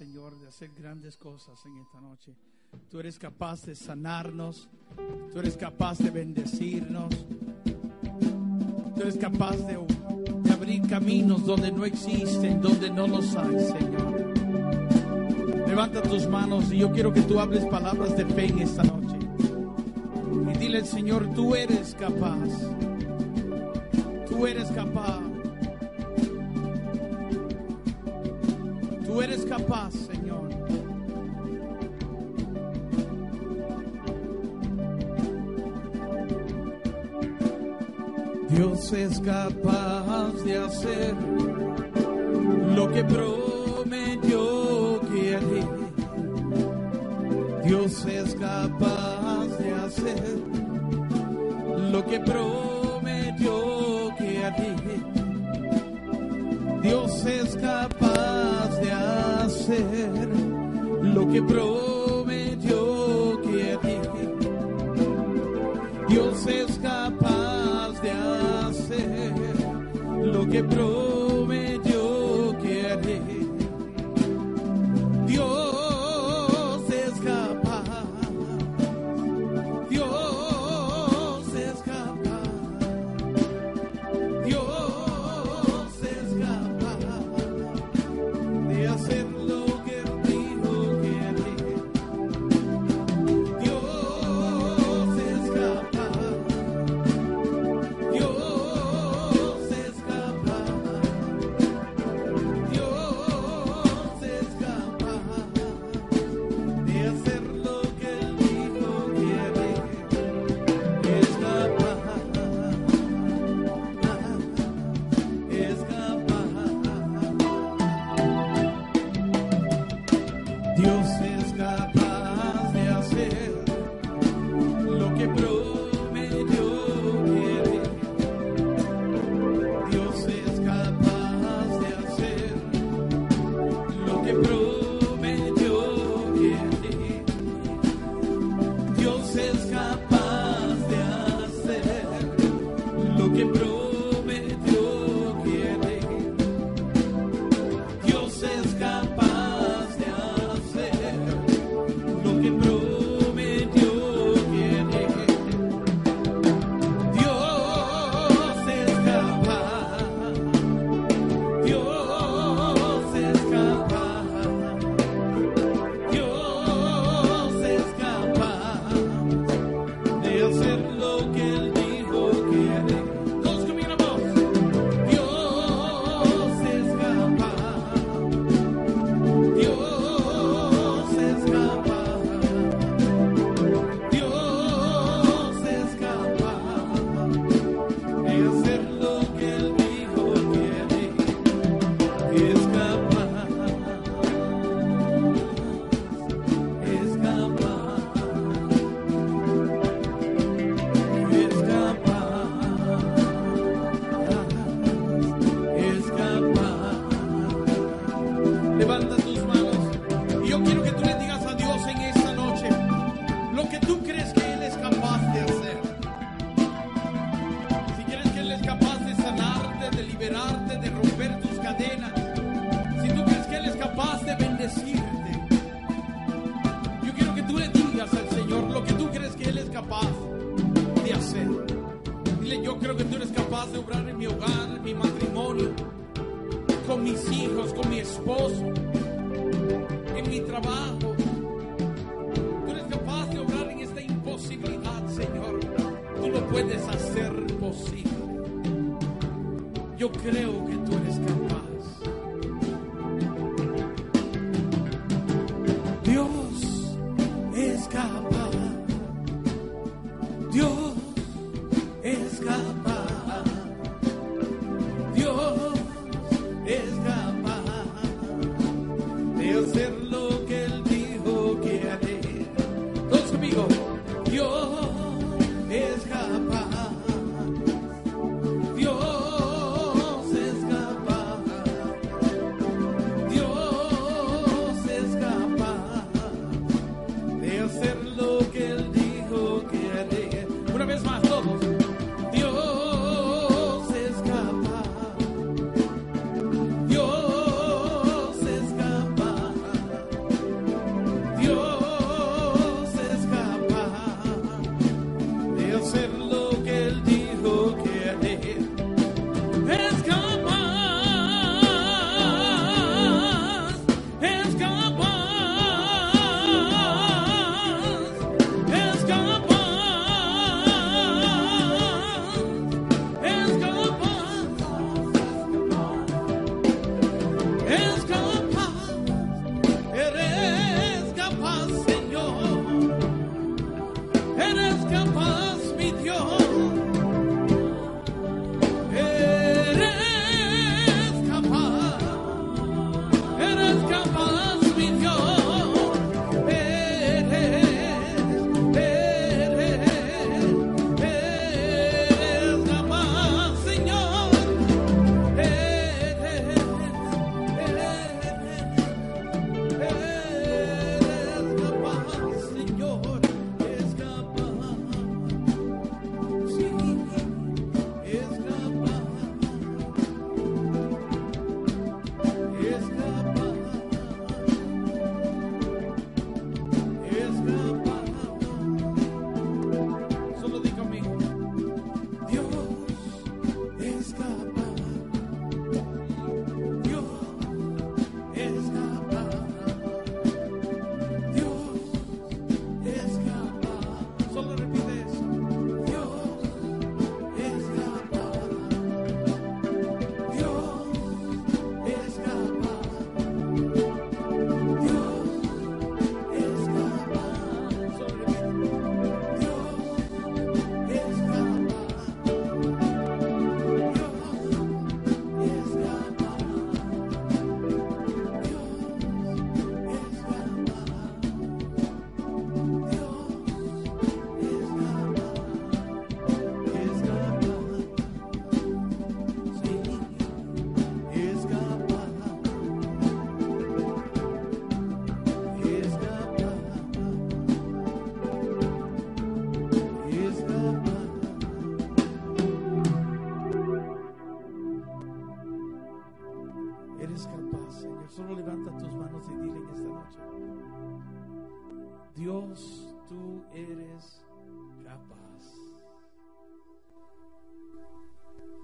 Señor, de hacer grandes cosas en esta noche. Tú eres capaz de sanarnos. Tú eres capaz de bendecirnos. Tú eres capaz de, abrir caminos donde no existen, donde no los hay, Señor. Levanta tus manos y yo quiero que tú hables palabras de fe en esta noche. Y dile Señor, tú eres capaz. Tú eres capaz. Tú eres capaz, Señor. Dios es capaz de hacer lo que prometió que haría. Dios es capaz de hacer lo que prometió que haría. Dios es capaz de hacer lo que prometió que haría. Dios es capaz de hacer lo que prometió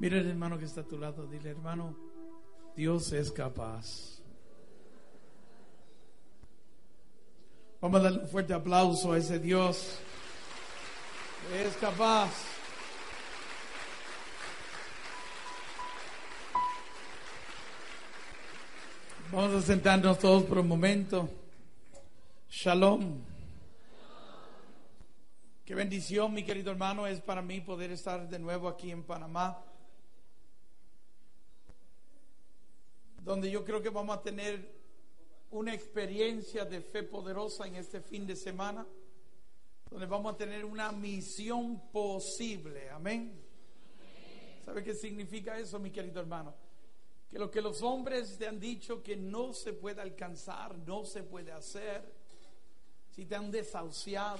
Mira el hermano que está a tu lado, dile hermano, Dios es capaz. Vamos a darle un fuerte aplauso a ese Dios es capaz. Vamos a sentarnos todos por un momento. Shalom. Qué bendición, mi querido hermano, es para mí poder estar de nuevo aquí en Panamá, donde yo creo que vamos a tener una experiencia de fe poderosa en este fin de semana, donde vamos a tener una misión posible. Amén. ¿Sabe qué significa eso, mi querido hermano? Que lo que los hombres te han dicho que no se puede alcanzar, no se puede hacer, si te han desahuciado,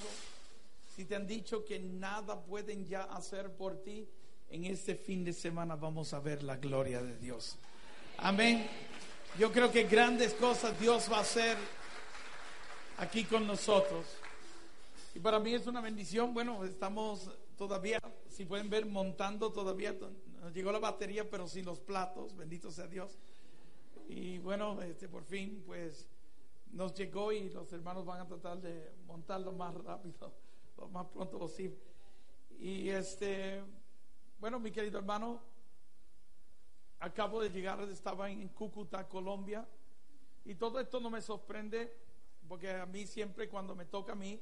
si te han dicho que nada pueden ya hacer por ti, en este fin de semana vamos a ver la gloria de Dios. Amén. Yo creo que grandes cosas Dios va a hacer aquí con nosotros. Y para mí es una bendición. Bueno, estamos todavía, si pueden ver, montando todavía. Nos llegó la batería, pero sin los platos. Bendito sea Dios. Y bueno, este, por fin, pues nos llegó y los hermanos van a tratar de montarlo más rápido, lo más pronto posible. Y este, bueno, mi querido hermano, acabo de llegar, estaba en Cúcuta, Colombia, y todo esto no me sorprende, porque a mí siempre cuando me toca a mí,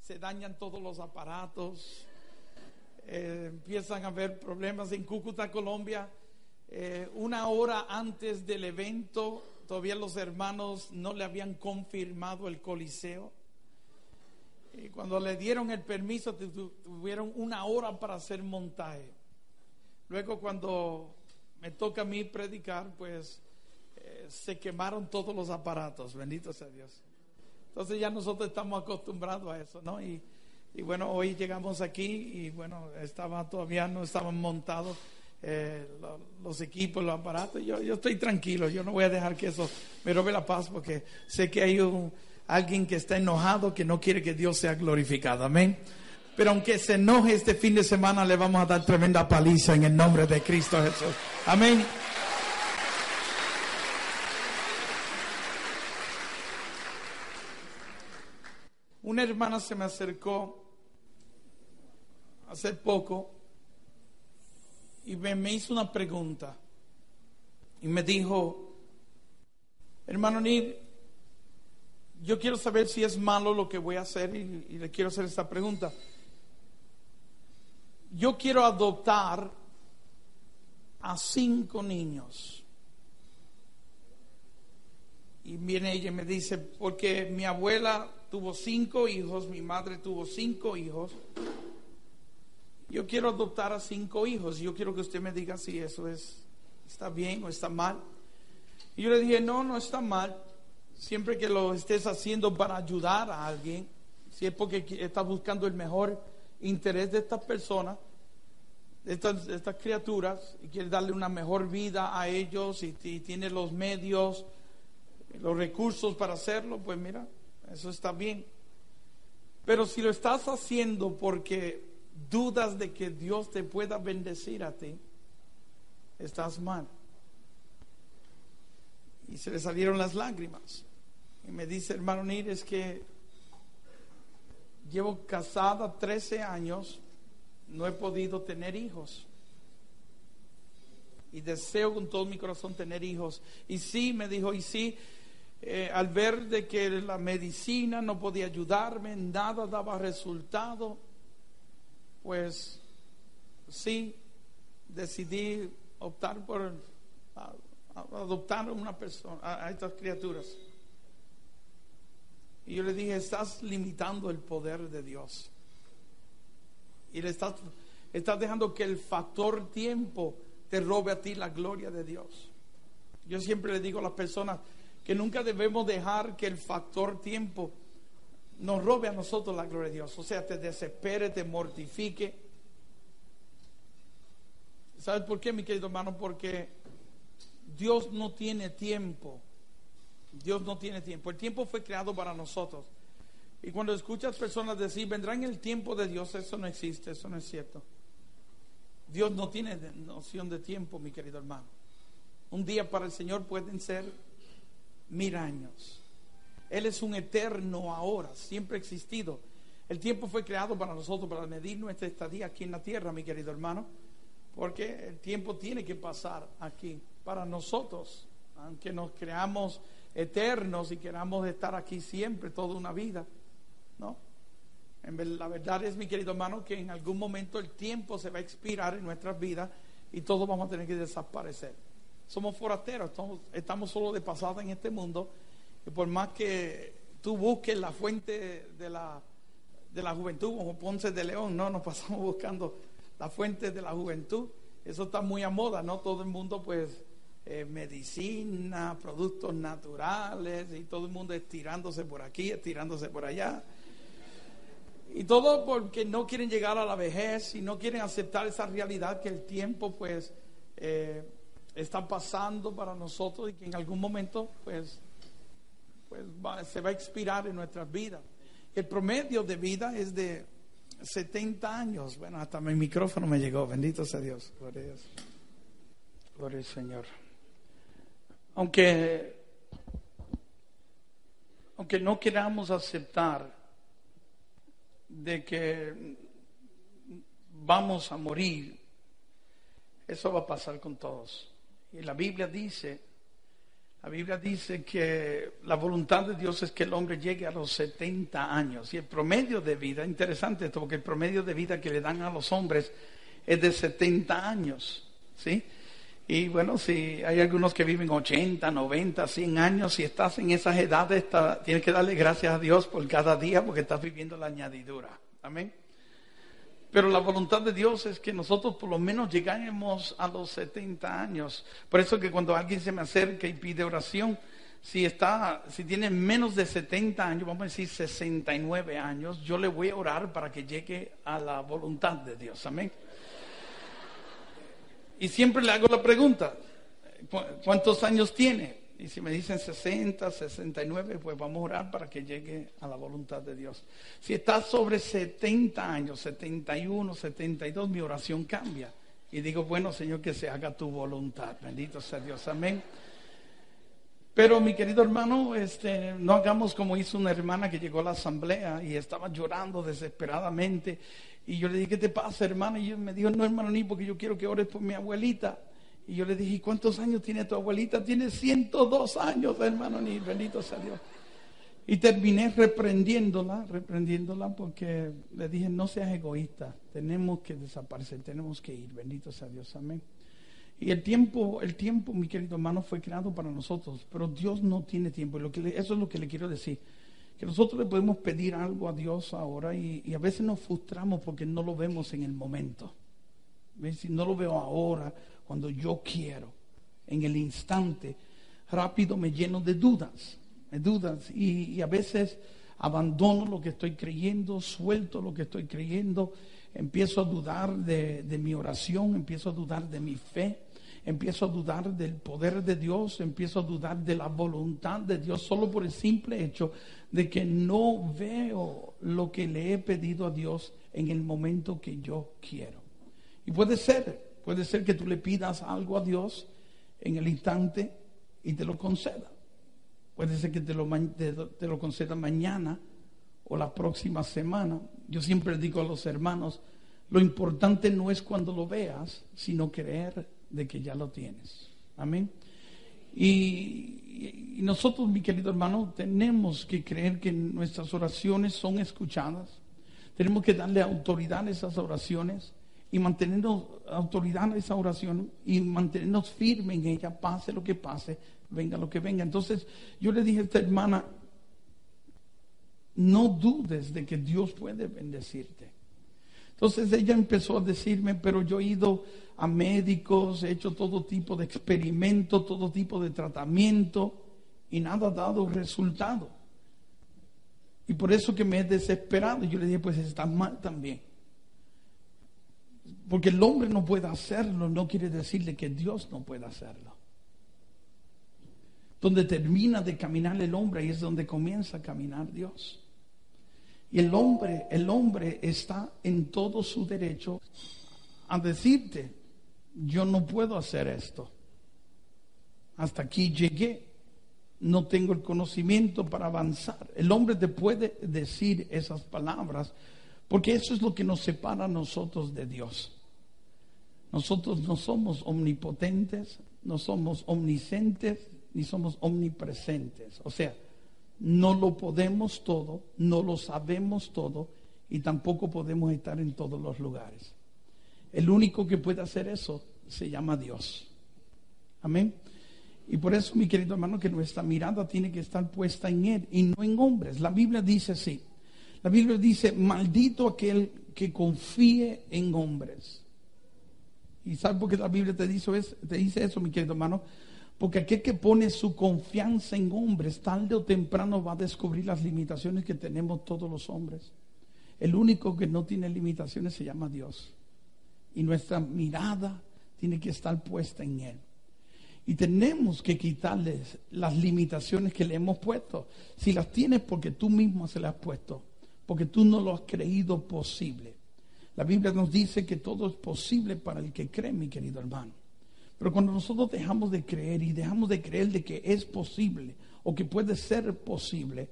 se dañan todos los aparatos, eh, empiezan a haber problemas en Cúcuta, Colombia. Eh, una hora antes del evento, todavía los hermanos no le habían confirmado el coliseo. Y cuando le dieron el permiso, tuvieron una hora para hacer montaje. Luego, cuando me toca a mí predicar, pues eh, se quemaron todos los aparatos, bendito sea Dios. Entonces ya nosotros estamos acostumbrados a eso, ¿no? Y, y bueno, hoy llegamos aquí y bueno, estaba todavía no estaban montados eh, los, equipos, los aparatos. Yo, yo estoy tranquilo, yo no voy a dejar que eso me robe la paz porque sé que hay un, alguien que está enojado que no quiere que Dios sea glorificado. Amén. Pero aunque se enoje este fin de semana, le vamos a dar tremenda paliza en el nombre de Cristo Jesús. Amén. Una hermana se me acercó hace poco y me, hizo una pregunta y me dijo, hermano Nir, yo quiero saber si es malo lo que voy a hacer y, y le quiero hacer esta pregunta yo quiero adoptar a cinco niños. Y viene ella y me dice, porque mi abuela tuvo cinco hijos, mi madre tuvo cinco hijos. Yo quiero adoptar a cinco hijos. Yo quiero que usted me diga si eso es, está bien o está mal. Y yo le dije, no, no está mal. Siempre que lo estés haciendo para ayudar a alguien, si es porque estás buscando el mejor interés de estas personas, de estas, criaturas, y quiere darle una mejor vida a ellos y, tiene los medios, los recursos para hacerlo, pues mira, eso está bien. Pero si lo estás haciendo porque dudas de que Dios te pueda bendecir a ti, estás mal. Y se le salieron las lágrimas. Y me dice, hermano Nir, es que Llevo casada 13 años, no he podido tener hijos. Y deseo con todo mi corazón tener hijos. Y sí, me dijo, y sí, eh, al ver de que la medicina no podía ayudarme, nada daba resultado, pues sí, decidí optar por adoptar una persona, a estas criaturas. Y yo le dije, estás limitando el poder de Dios. Y le estás, estás dejando que el factor tiempo te robe a ti la gloria de Dios. Yo siempre le digo a las personas que nunca debemos dejar que el factor tiempo nos robe a nosotros la gloria de Dios. O sea, te desespere, te mortifique. ¿Sabes por qué, mi querido hermano? Porque Dios no tiene tiempo Dios no tiene tiempo. El tiempo fue creado para nosotros. Y cuando escuchas personas decir, vendrá en el tiempo de Dios, eso no existe, eso no es cierto. Dios no tiene noción de tiempo, mi querido hermano. Un día para el Señor pueden ser mil años. Él es un eterno ahora, siempre existido. El tiempo fue creado para nosotros, para medir nuestra estadía aquí en la tierra, mi querido hermano, porque el tiempo tiene que pasar aquí para nosotros, aunque nos creamos eternos y queramos estar aquí siempre, toda una vida, ¿no? La verdad es, mi querido hermano, que en algún momento el tiempo se va a expirar en nuestras vidas y todos vamos a tener que desaparecer. Somos forasteros, estamos, estamos solo de pasada en este mundo y por más que tú busques la fuente de la, de la juventud, como Ponce de León, no, nos pasamos buscando la fuente de la juventud. Eso está muy a moda, ¿no? Todo el mundo, pues, eh, medicina, productos naturales, y todo el mundo estirándose por aquí, estirándose por allá. Y todo porque no quieren llegar a la vejez y no quieren aceptar esa realidad que el tiempo, pues, eh, está pasando para nosotros y que en algún momento, pues, pues se va a expirar en nuestras vidas. El promedio de vida es de 70 años. Bueno, hasta mi micrófono me llegó. Bendito sea Dios. Gloria a Señor. Aunque, aunque no queramos aceptar de que vamos a morir, eso va a pasar con todos. Y la Biblia dice la Biblia dice que la voluntad de Dios es que el hombre llegue a los 70 años. Y el promedio de vida, interesante esto, porque el promedio de vida que le dan a los hombres es de 70 años. ¿Sí? Y bueno, si hay algunos que viven 80, 90, 100 años, si estás en esas edades, tienes que darle gracias a Dios por cada día porque estás viviendo la añadidura. Amén. Pero la voluntad de Dios es que nosotros por lo menos llegáramos a los 70 años. Por eso que cuando alguien se me acerca y pide oración, si está, si tiene menos de 70 años, vamos a decir 69 años, yo le voy a orar para que llegue a la voluntad de Dios. Amén. Y siempre le hago la pregunta, ¿cuántos años tiene? Y si me dicen 60, 69, pues vamos a orar para que llegue a la voluntad de Dios. Si está sobre 70 años, 71, 72, mi oración cambia. Y digo, bueno, Señor, que se haga tu voluntad. Bendito sea Dios. Amén. Pero mi querido hermano, este, no hagamos como hizo una hermana que llegó a la asamblea y estaba llorando desesperadamente. Y yo le dije, ¿qué te pasa, hermano? Y me dijo, no, hermano, ni porque yo quiero que ores por mi abuelita. Y yo le dije, ¿cuántos años tiene tu abuelita? Tiene 102 años, hermano, ni bendito sea Dios. Y terminé reprendiéndola, reprendiéndola porque le dije, no seas egoísta, tenemos que desaparecer, tenemos que ir, bendito sea Dios, amén. Y el tiempo, el tiempo, mi querido hermano, fue creado para nosotros, pero Dios no tiene tiempo. lo que eso es lo que le quiero decir. Que nosotros le podemos pedir algo a Dios ahora y, y a veces nos frustramos porque no lo vemos en el momento. Si no lo veo ahora cuando yo quiero, en el instante, rápido me lleno de dudas, de dudas. Y, a veces abandono lo que estoy creyendo, suelto lo que estoy creyendo, empiezo a dudar de, de, mi oración, empiezo a dudar de mi fe, empiezo a dudar del poder de Dios, empiezo a dudar de la voluntad de Dios, solo por el simple hecho de que no veo lo que le he pedido a Dios en el momento que yo quiero. Y puede ser Puede ser que tú le pidas algo a Dios en el instante y te lo conceda. Puede ser que te lo, lo conceda mañana o la próxima semana. Yo siempre digo a los hermanos, lo importante no es cuando lo veas, sino creer de que ya lo tienes. Amén. Y, nosotros, mi querido hermano, tenemos que creer que nuestras oraciones son escuchadas. Tenemos que darle autoridad a esas oraciones y mantenernos autoridad en esa oración y mantenernos firmes en ella, pase lo que pase, venga lo que venga. Entonces yo le dije a esta hermana, no dudes de que Dios puede bendecirte. Entonces ella empezó a decirme, pero yo he ido a médicos, he hecho todo tipo de experimentos, todo tipo de tratamiento y nada ha dado resultado. Y por eso que me he desesperado. Yo le dije, pues está mal también. Porque el hombre no puede hacerlo, no quiere decirle que Dios no puede hacerlo. Donde termina de caminar el hombre y es donde comienza a caminar Dios. El hombre, el hombre está en todo su derecho a decirte, yo no puedo hacer esto. Hasta aquí llegué. No tengo el conocimiento para avanzar. El hombre te puede decir esas palabras porque eso es lo que nos separa a nosotros de Dios. Nosotros no somos omnipotentes, no somos omniscientes, ni somos omnipresentes. O sea, no lo podemos todo, no lo sabemos todo y tampoco podemos estar en todos los lugares. El único que puede hacer eso se llama Dios. Amén. Y por eso, mi querido hermano, que nuestra mirada tiene que estar puesta en Él y no en hombres. La Biblia dice así. La Biblia dice, maldito aquel que confíe en hombres. ¿Y sabes por qué la Biblia te dice, eso, te dice eso, mi querido hermano? Porque aquel que pone su confianza en hombres, tarde o temprano va a descubrir las limitaciones que tenemos todos los hombres. El único que no tiene limitaciones se llama Dios. Y nuestra mirada tiene que estar puesta en Él. Y tenemos que quitarles las limitaciones que le hemos puesto. Si las tienes porque tú mismo se las has puesto porque tú no lo has creído posible. La Biblia nos dice que todo es posible para el que cree, mi querido hermano. Pero cuando nosotros dejamos de creer y dejamos de creer de que es posible o que puede ser posible,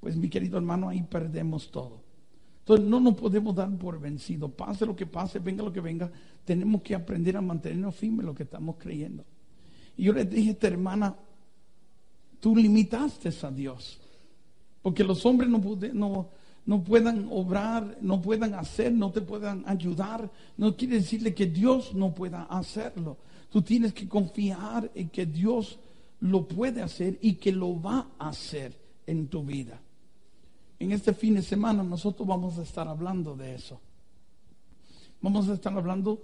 pues mi querido hermano, ahí perdemos todo. Entonces no nos podemos dar por vencido. Pase lo que pase, venga lo que venga, tenemos que aprender a mantenernos firmes en lo que estamos creyendo. Y yo le dije a esta hermana, tú limitaste a Dios. Porque los hombres no, no, no puedan obrar, no puedan hacer, no te puedan ayudar, no quiere decirle que Dios no pueda hacerlo. Tú tienes que confiar en que Dios lo puede hacer y que lo va a hacer en tu vida. En este fin de semana nosotros vamos a estar hablando de eso. Vamos a estar hablando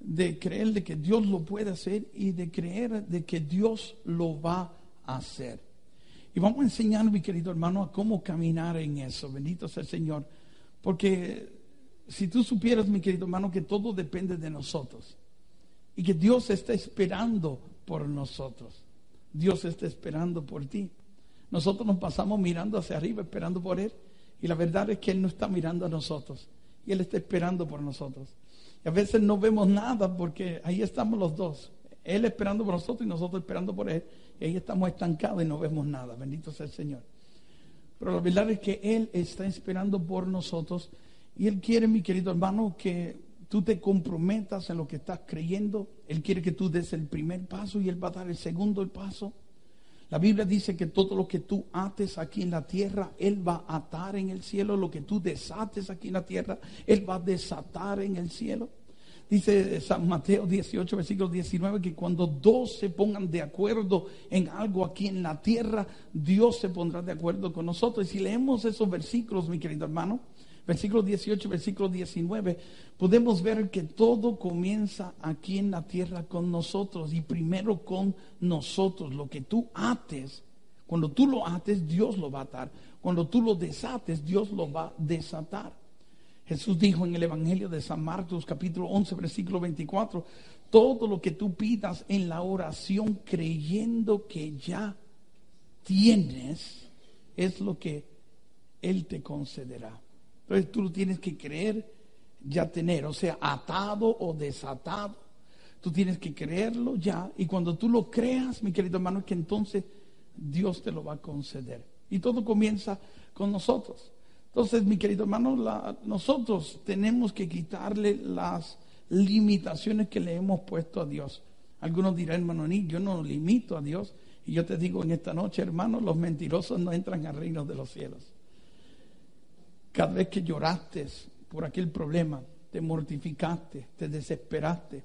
de creer de que Dios lo puede hacer y de creer de que Dios lo va a hacer. Y vamos a enseñar, mi querido hermano, a cómo caminar en eso. Bendito sea el Señor. Porque si tú supieras, mi querido hermano, que todo depende de nosotros. Y que Dios está esperando por nosotros. Dios está esperando por ti. Nosotros nos pasamos mirando hacia arriba, esperando por Él. Y la verdad es que Él no está mirando a nosotros. Y Él está esperando por nosotros. Y a veces no vemos nada porque ahí estamos los dos. Él esperando por nosotros y nosotros esperando por Él. Y ahí estamos estancados y no vemos nada. Bendito sea el Señor. Pero la verdad es que Él está esperando por nosotros. Y Él quiere, mi querido hermano, que tú te comprometas en lo que estás creyendo. Él quiere que tú des el primer paso y Él va a dar el segundo paso. La Biblia dice que todo lo que tú ates aquí en la tierra, Él va a atar en el cielo. Lo que tú desates aquí en la tierra, Él va a desatar en el cielo. Dice San Mateo 18, versículo 19, que cuando dos se pongan de acuerdo en algo aquí en la tierra, Dios se pondrá de acuerdo con nosotros. Y si leemos esos versículos, mi querido hermano, versículo 18, versículo 19, podemos ver que todo comienza aquí en la tierra con nosotros y primero con nosotros. Lo que tú ates, cuando tú lo ates, Dios lo va a atar. Cuando tú lo desates, Dios lo va a desatar. Jesús dijo en el Evangelio de San Marcos capítulo 11 versículo 24, todo lo que tú pidas en la oración creyendo que ya tienes es lo que Él te concederá. Entonces tú lo tienes que creer ya tener, o sea, atado o desatado. Tú tienes que creerlo ya y cuando tú lo creas, mi querido hermano, es que entonces Dios te lo va a conceder. Y todo comienza con nosotros. Entonces, mi querido hermano, nosotros tenemos que quitarle las limitaciones que le hemos puesto a Dios. Algunos dirán, hermano, ni yo no limito a Dios. Y yo te digo en esta noche, hermano, los mentirosos no entran al reino de los cielos. Cada vez que lloraste por aquel problema, te mortificaste, te desesperaste.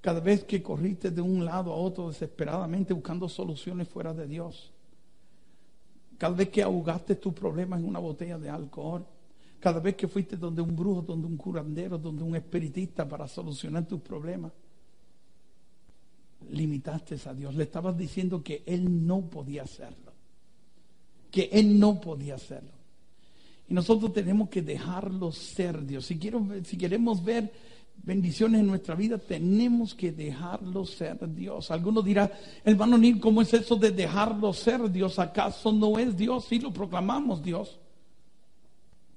Cada vez que corriste de un lado a otro desesperadamente buscando soluciones fuera de Dios cada vez que ahogaste tus problemas en una botella de alcohol. Cada vez que fuiste donde un brujo, donde un curandero, donde un espiritista para solucionar tus problemas. Limitaste a Dios. Le estabas diciendo que Él no podía hacerlo. Que Él no podía hacerlo. Y nosotros tenemos que dejarlo ser Dios. Si, quiero, si queremos ver bendiciones en nuestra vida, tenemos que dejarlo ser Dios. Algunos dirán, hermano Nil, ¿cómo es eso de dejarlo ser Dios? ¿Acaso no es Dios? Sí, lo proclamamos Dios.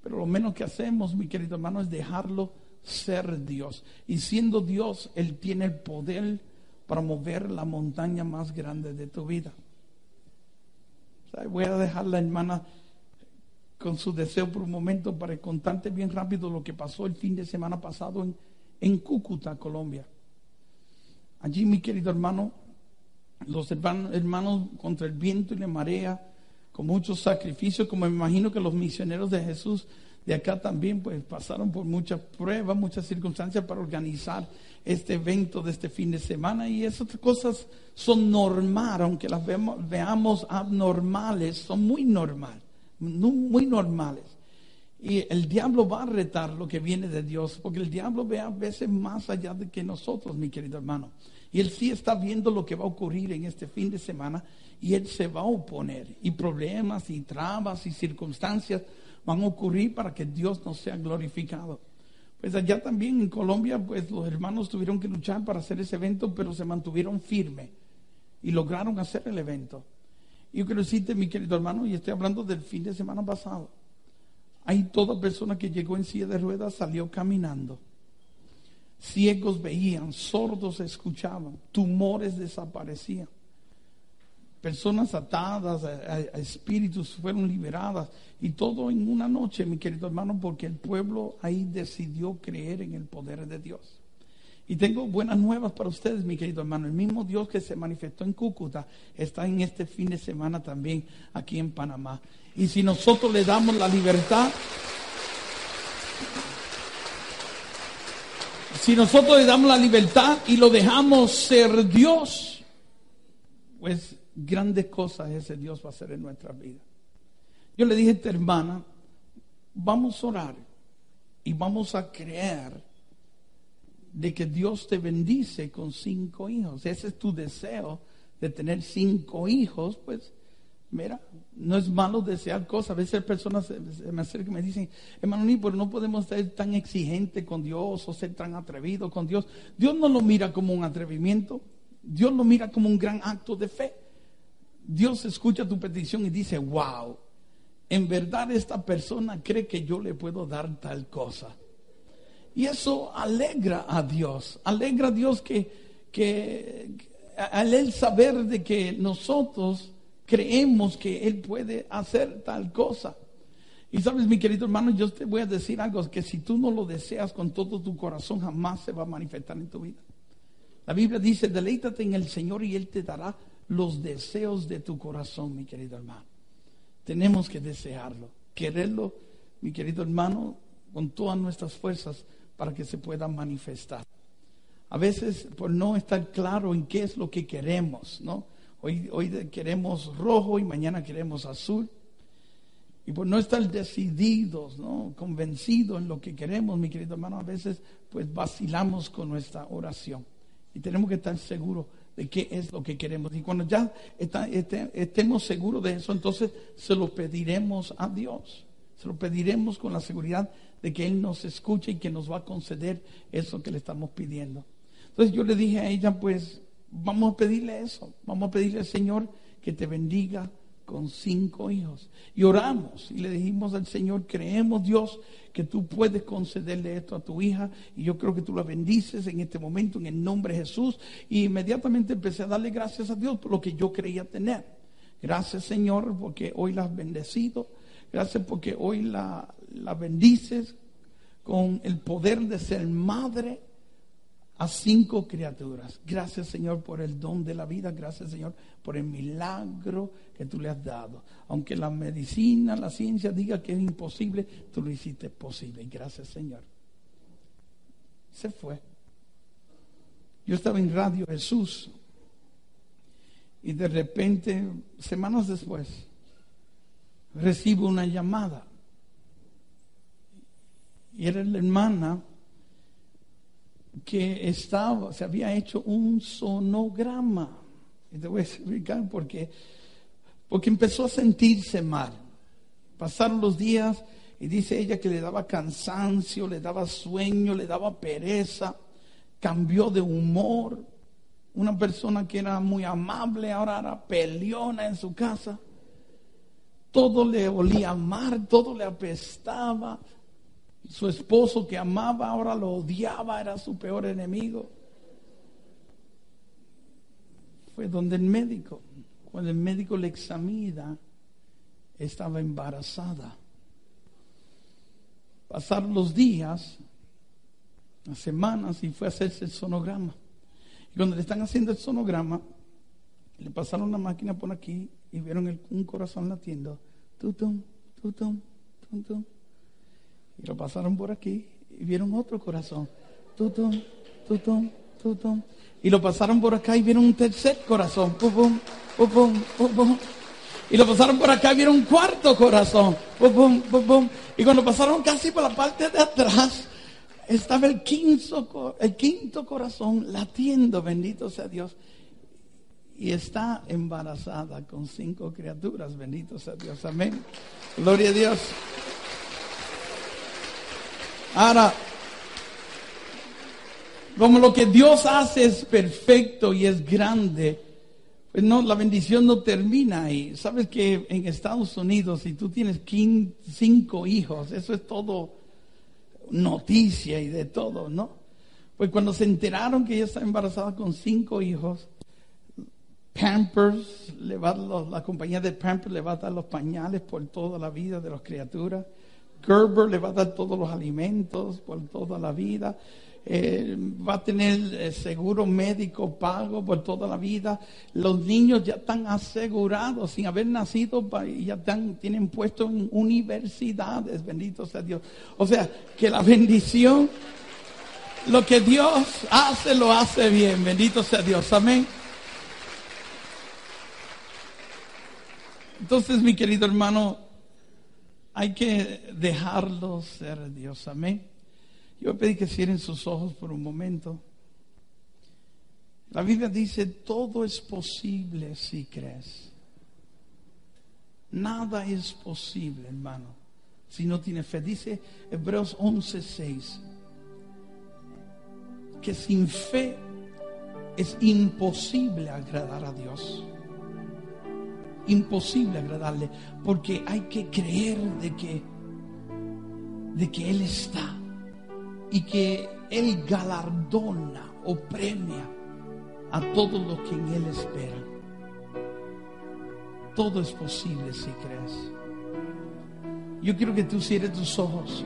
Pero lo menos que hacemos, mi querido hermano, es dejarlo ser Dios. Y siendo Dios, Él tiene el poder para mover la montaña más grande de tu vida. voy a dejar la hermana con su deseo por un momento para contarte bien rápido lo que pasó el fin de semana pasado en, en Cúcuta, Colombia. Allí, mi querido hermano, los hermanos, contra el viento y la marea, con muchos sacrificios, como me imagino que los misioneros de Jesús de acá también pues pasaron por muchas pruebas, muchas circunstancias para organizar este evento de este fin de semana y esas cosas son normales, aunque las veamos abnormales, son muy normales muy normales. Y el diablo va a retar lo que viene de Dios, porque el diablo ve a veces más allá de que nosotros, mi querido hermano. Y él sí está viendo lo que va a ocurrir en este fin de semana y él se va a oponer. Y problemas y trabas y circunstancias van a ocurrir para que Dios no sea glorificado. Pues allá también en Colombia, pues los hermanos tuvieron que luchar para hacer ese evento, pero se mantuvieron firmes y lograron hacer el evento. Yo quiero decirte, mi querido hermano, y estoy hablando del fin de semana pasado. Hay toda persona que llegó en silla de ruedas salió caminando. Ciegos veían, sordos escuchaban, tumores desaparecían. Personas atadas a, a, espíritus fueron liberadas. Y todo en una noche, mi querido hermano, porque el pueblo ahí decidió creer en el poder de Dios. Y tengo buenas nuevas para ustedes, mi querido hermano. El mismo Dios que se manifestó en Cúcuta está en este fin de semana también aquí en Panamá. Y si nosotros le damos la libertad, si nosotros le damos la libertad y lo dejamos ser Dios, pues grandes cosas ese Dios va a hacer en nuestra vida. Yo le dije a esta hermana, vamos a orar y vamos a creer de que Dios te bendice con cinco hijos. Ese es tu deseo de tener cinco hijos, pues mira, no es malo desear cosas. A veces personas se, me acercan y me dicen, hermano, ni, pero no podemos ser tan exigentes con Dios o ser tan atrevidos con Dios. Dios no lo mira como un atrevimiento, Dios lo mira como un gran acto de fe. Dios escucha tu petición y dice, wow, en verdad esta persona cree que yo le puedo dar tal cosa. Y eso alegra a Dios, alegra a Dios que, que al él saber de que nosotros creemos que Él puede hacer tal cosa. Y sabes, mi querido hermano, yo te voy a decir algo, que si tú no lo deseas con todo tu corazón, jamás se va a manifestar en tu vida. La Biblia dice, deleítate en el Señor y Él te dará los deseos de tu corazón, mi querido hermano. Tenemos que desearlo, quererlo, mi querido hermano, con todas nuestras fuerzas para que se pueda manifestar. A veces por no estar claro en qué es lo que queremos, ¿no? Hoy, hoy queremos rojo y mañana queremos azul. Y por no estar decididos, ¿no? Convencidos en lo que queremos, mi querido hermano, a veces pues vacilamos con nuestra oración. Y tenemos que estar seguros de qué es lo que queremos. Y cuando ya estemos seguros de eso, entonces se lo pediremos a Dios. Se lo pediremos con la seguridad de que Él nos escuche y que nos va a conceder eso que le estamos pidiendo. Entonces yo le dije a ella, pues vamos a pedirle eso, vamos a pedirle al Señor que te bendiga con cinco hijos. Y oramos y le dijimos al Señor, creemos Dios que tú puedes concederle esto a tu hija y yo creo que tú la bendices en este momento en el nombre de Jesús. Y inmediatamente empecé a darle gracias a Dios por lo que yo creía tener. Gracias Señor porque hoy la has bendecido. Gracias porque hoy la, la bendices con el poder de ser madre a cinco criaturas. Gracias Señor por el don de la vida, gracias Señor por el milagro que tú le has dado. Aunque la medicina, la ciencia diga que es imposible, tú lo hiciste posible. Gracias Señor. Se fue. Yo estaba en Radio Jesús y de repente, semanas después, recibo una llamada y era la hermana que estaba, se había hecho un sonograma. Y te voy a explicar por qué. Porque empezó a sentirse mal. Pasaron los días Y dice ella que le daba cansancio, le daba sueño, le daba pereza, cambió de humor. Una persona que era muy amable ahora era peleona en su casa. Todo le olía mal, todo le apestaba. Su esposo que amaba ahora lo odiaba, era su peor enemigo. Fue donde el médico, cuando el médico le examina, estaba embarazada. Pasaron los días, las semanas, y fue a hacerse el sonograma. Y cuando le están haciendo el sonograma, le pasaron la máquina por aquí y vieron un corazón latiendo. Tutum, tutum, tutum. Y lo pasaron por aquí y vieron otro corazón. Tutum, tutum, tutum. Y lo pasaron por acá y vieron un tercer corazón. Pum, pum, pum, pum, pum. Y lo pasaron por acá y vieron un cuarto corazón. Pum, pum, pum, Y cuando pasaron casi por la parte de atrás, estaba el quinto, el quinto corazón latiendo, bendito sea Dios. Y está embarazada con cinco criaturas, bendito sea Dios. Amén. Gloria a Dios. Ahora, como lo que Dios hace es perfecto y es grande, pues no, la bendición no termina ahí. Sabes que en Estados Unidos, si tú tienes cinco hijos, eso es todo noticia y de todo, ¿no? Pues cuando se enteraron que ella está embarazada con cinco hijos, Pampers, le va la compañía de Pampers le va a dar los pañales por toda la vida de las criaturas. Gerber le va a dar todos los alimentos por toda la vida. Eh, va a tener eh, seguro médico pago por toda la vida. Los niños ya están asegurados sin haber nacido ya tienen puesto en universidades, bendito sea Dios. O sea, que la bendición, lo que Dios hace, lo hace bien, bendito sea Dios, amén. Entonces, mi querido hermano, hay que dejarlo ser Dios, amén. Yo pedí que cierren sus ojos por un momento. La Biblia dice, todo es posible si crees. Nada es posible, hermano, si no tiene fe. Dice Hebreos 11:6, que sin fe es imposible agradar a Dios. Imposible agradarle, porque hay que creer de que, de que Él está y que Él galardona o premia a todos los que en Él esperan. Todo es posible si crees. Yo quiero que tú cierres tus ojos.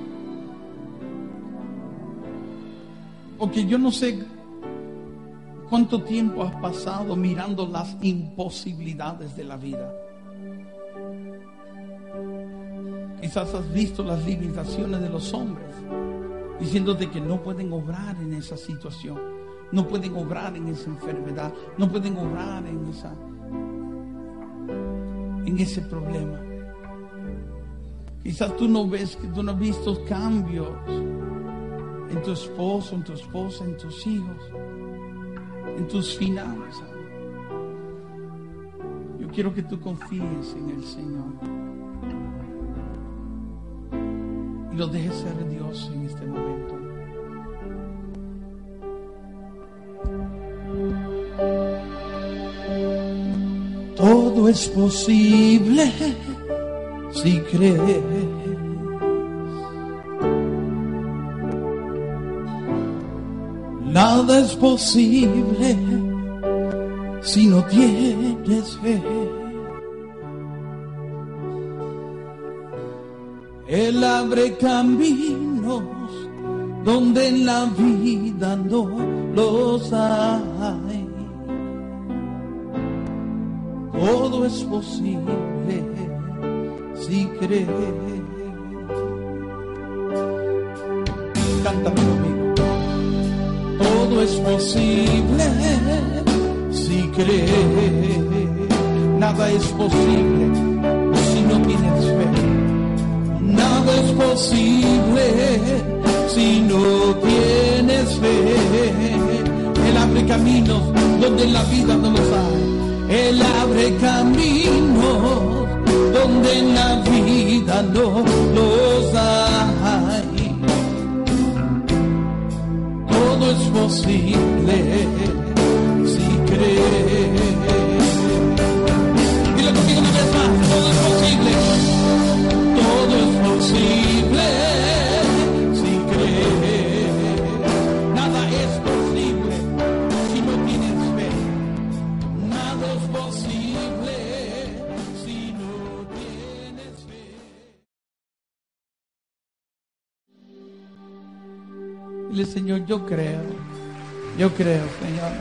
Porque yo no sé cuánto tiempo has pasado mirando las imposibilidades de la vida. Quizás has visto las limitaciones de los hombres diciéndote que no pueden obrar en esa situación, no pueden obrar en esa enfermedad, no pueden obrar en esa en ese problema. Quizás tú no ves que tú no has visto cambios en tu esposo, en tu esposa, en tus hijos, en tus finanzas. Yo quiero que tú confíes en el Señor. y lo dejes ser Dios en este momento. Todo es posible si crees. Nada es posible si no tienes fe. Él abre caminos donde en la vida no los hay. Todo es posible si crees. Cántame es posible si crees. Nada es posible si no tienes fe nada es posible si no tienes fe. Él abre caminos donde la vida no los hay. Él abre caminos donde la vida no los hay. Es posible si crees. Señor, yo creo. Yo creo, Señor.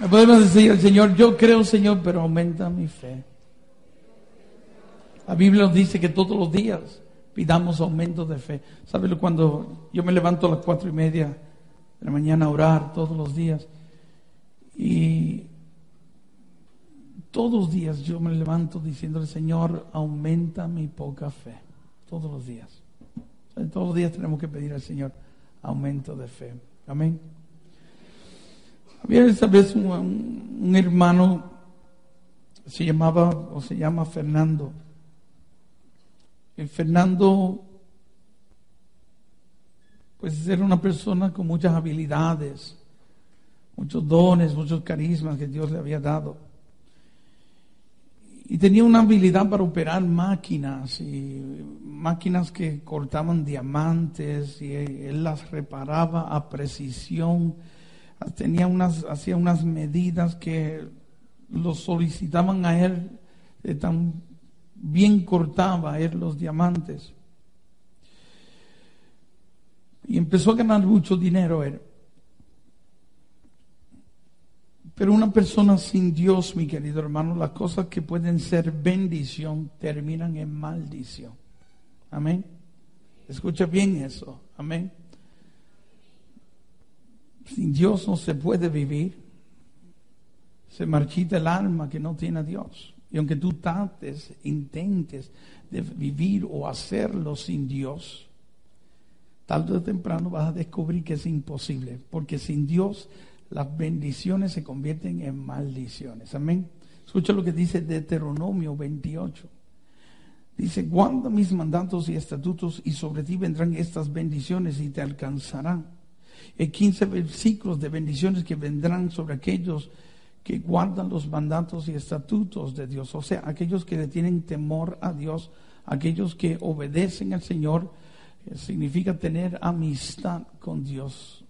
Le podemos decir al Señor, yo creo, Señor, pero aumenta mi fe. La Biblia nos dice que todos los días pidamos aumento de fe. ¿Sabes cuando yo me levanto a las cuatro y media de la mañana a orar todos los días? Y todos los días yo me levanto diciéndole, Señor, aumenta mi poca fe. Todos los días. Todos los días tenemos que pedir al Señor aumento de fe. Amén. Había esa vez un, hermano, se llamaba o se llama Fernando. Fernando, pues era una persona con muchas habilidades, muchos dones, muchos carismas que Dios le había dado. Y tenía una habilidad para operar máquinas, y máquinas que cortaban diamantes, y él las reparaba a precisión. Tenía unas, hacía unas medidas que lo solicitaban a él, de tan bien cortaba él los diamantes. Y empezó a ganar mucho dinero él. Pero una persona sin Dios, mi querido hermano, las cosas que pueden ser bendición terminan en maldición. Amén. Escucha bien eso. Amén. Sin Dios no se puede vivir. Se marchita el alma que no tiene a Dios. Y aunque tú trates, intentes de vivir o hacerlo sin Dios, tarde o temprano vas a descubrir que es imposible. Porque sin Dios las bendiciones se convierten en maldiciones. Amén. Escucha lo que dice Deuteronomio 28. Dice, guarda mis mandatos y estatutos y sobre ti vendrán estas bendiciones y te alcanzarán. Hay 15 versículos de bendiciones que vendrán sobre aquellos que guardan los mandatos y estatutos de Dios. O sea, aquellos que le tienen temor a Dios, aquellos que obedecen al Señor, eh, significa tener amistad con Dios.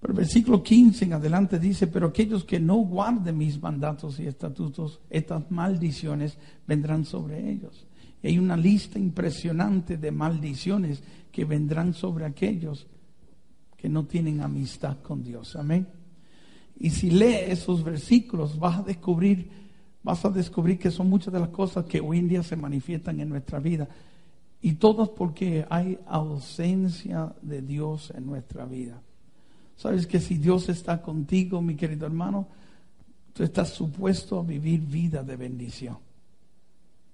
Pero el versículo 15 en adelante dice, pero aquellos que no guarden mis mandatos y estatutos, estas maldiciones vendrán sobre ellos. Y hay una lista impresionante de maldiciones que vendrán sobre aquellos que no tienen amistad con Dios. Amén. Y si lees esos versículos, vas a descubrir, vas a descubrir que son muchas de las cosas que hoy en día se manifiestan en nuestra vida. Y todas porque hay ausencia de Dios en nuestra vida. Sabes que si Dios está contigo, mi querido hermano, tú estás supuesto a vivir vida de bendición.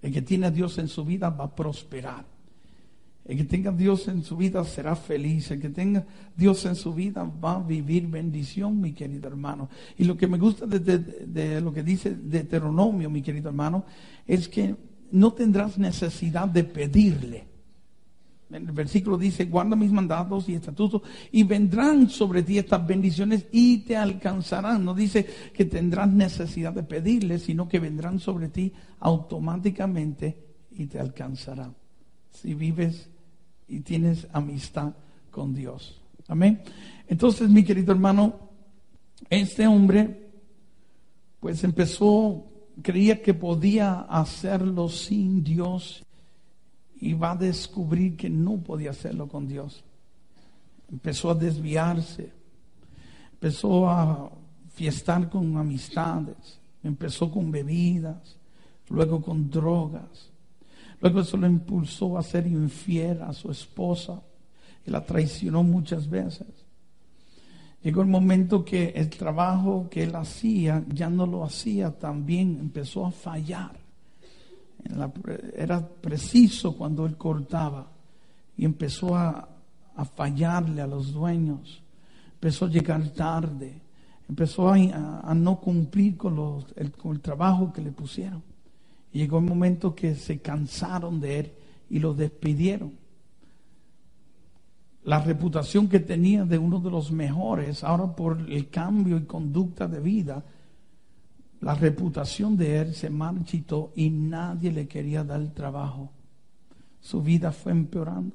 El que tiene a Dios en su vida va a prosperar. El que tenga Dios en su vida será feliz. El que tenga Dios en su vida va a vivir bendición, mi querido hermano. Y lo que me gusta de lo que dice Deuteronomio, mi querido hermano, es que no tendrás necesidad de pedirle. El versículo dice, guarda mis mandatos y estatutos y vendrán sobre ti estas bendiciones y te alcanzarán. No dice que tendrás necesidad de pedirle, sino que vendrán sobre ti automáticamente y te alcanzarán. Si vives y tienes amistad con Dios. Amén. Entonces, mi querido hermano, este hombre pues empezó, creía que podía hacerlo sin Dios y va a descubrir que no podía hacerlo con Dios. Empezó a desviarse, empezó a fiestar con amistades, empezó con bebidas, luego con drogas. Luego eso lo impulsó a ser infiel a su esposa y la traicionó muchas veces. Llegó el momento que el trabajo que él hacía ya no lo hacía tan bien, empezó a fallar. Era preciso cuando él cortaba y empezó a, a fallarle a los dueños. Empezó a llegar tarde, empezó a, a- no cumplir con, los- el, con el trabajo que le pusieron. Llegó el momento que se cansaron de él y lo despidieron. La reputación que tenía de uno de los mejores, ahora por el cambio y conducta de vida, la reputación de él se marchitó y nadie le quería dar trabajo. Su vida fue empeorando.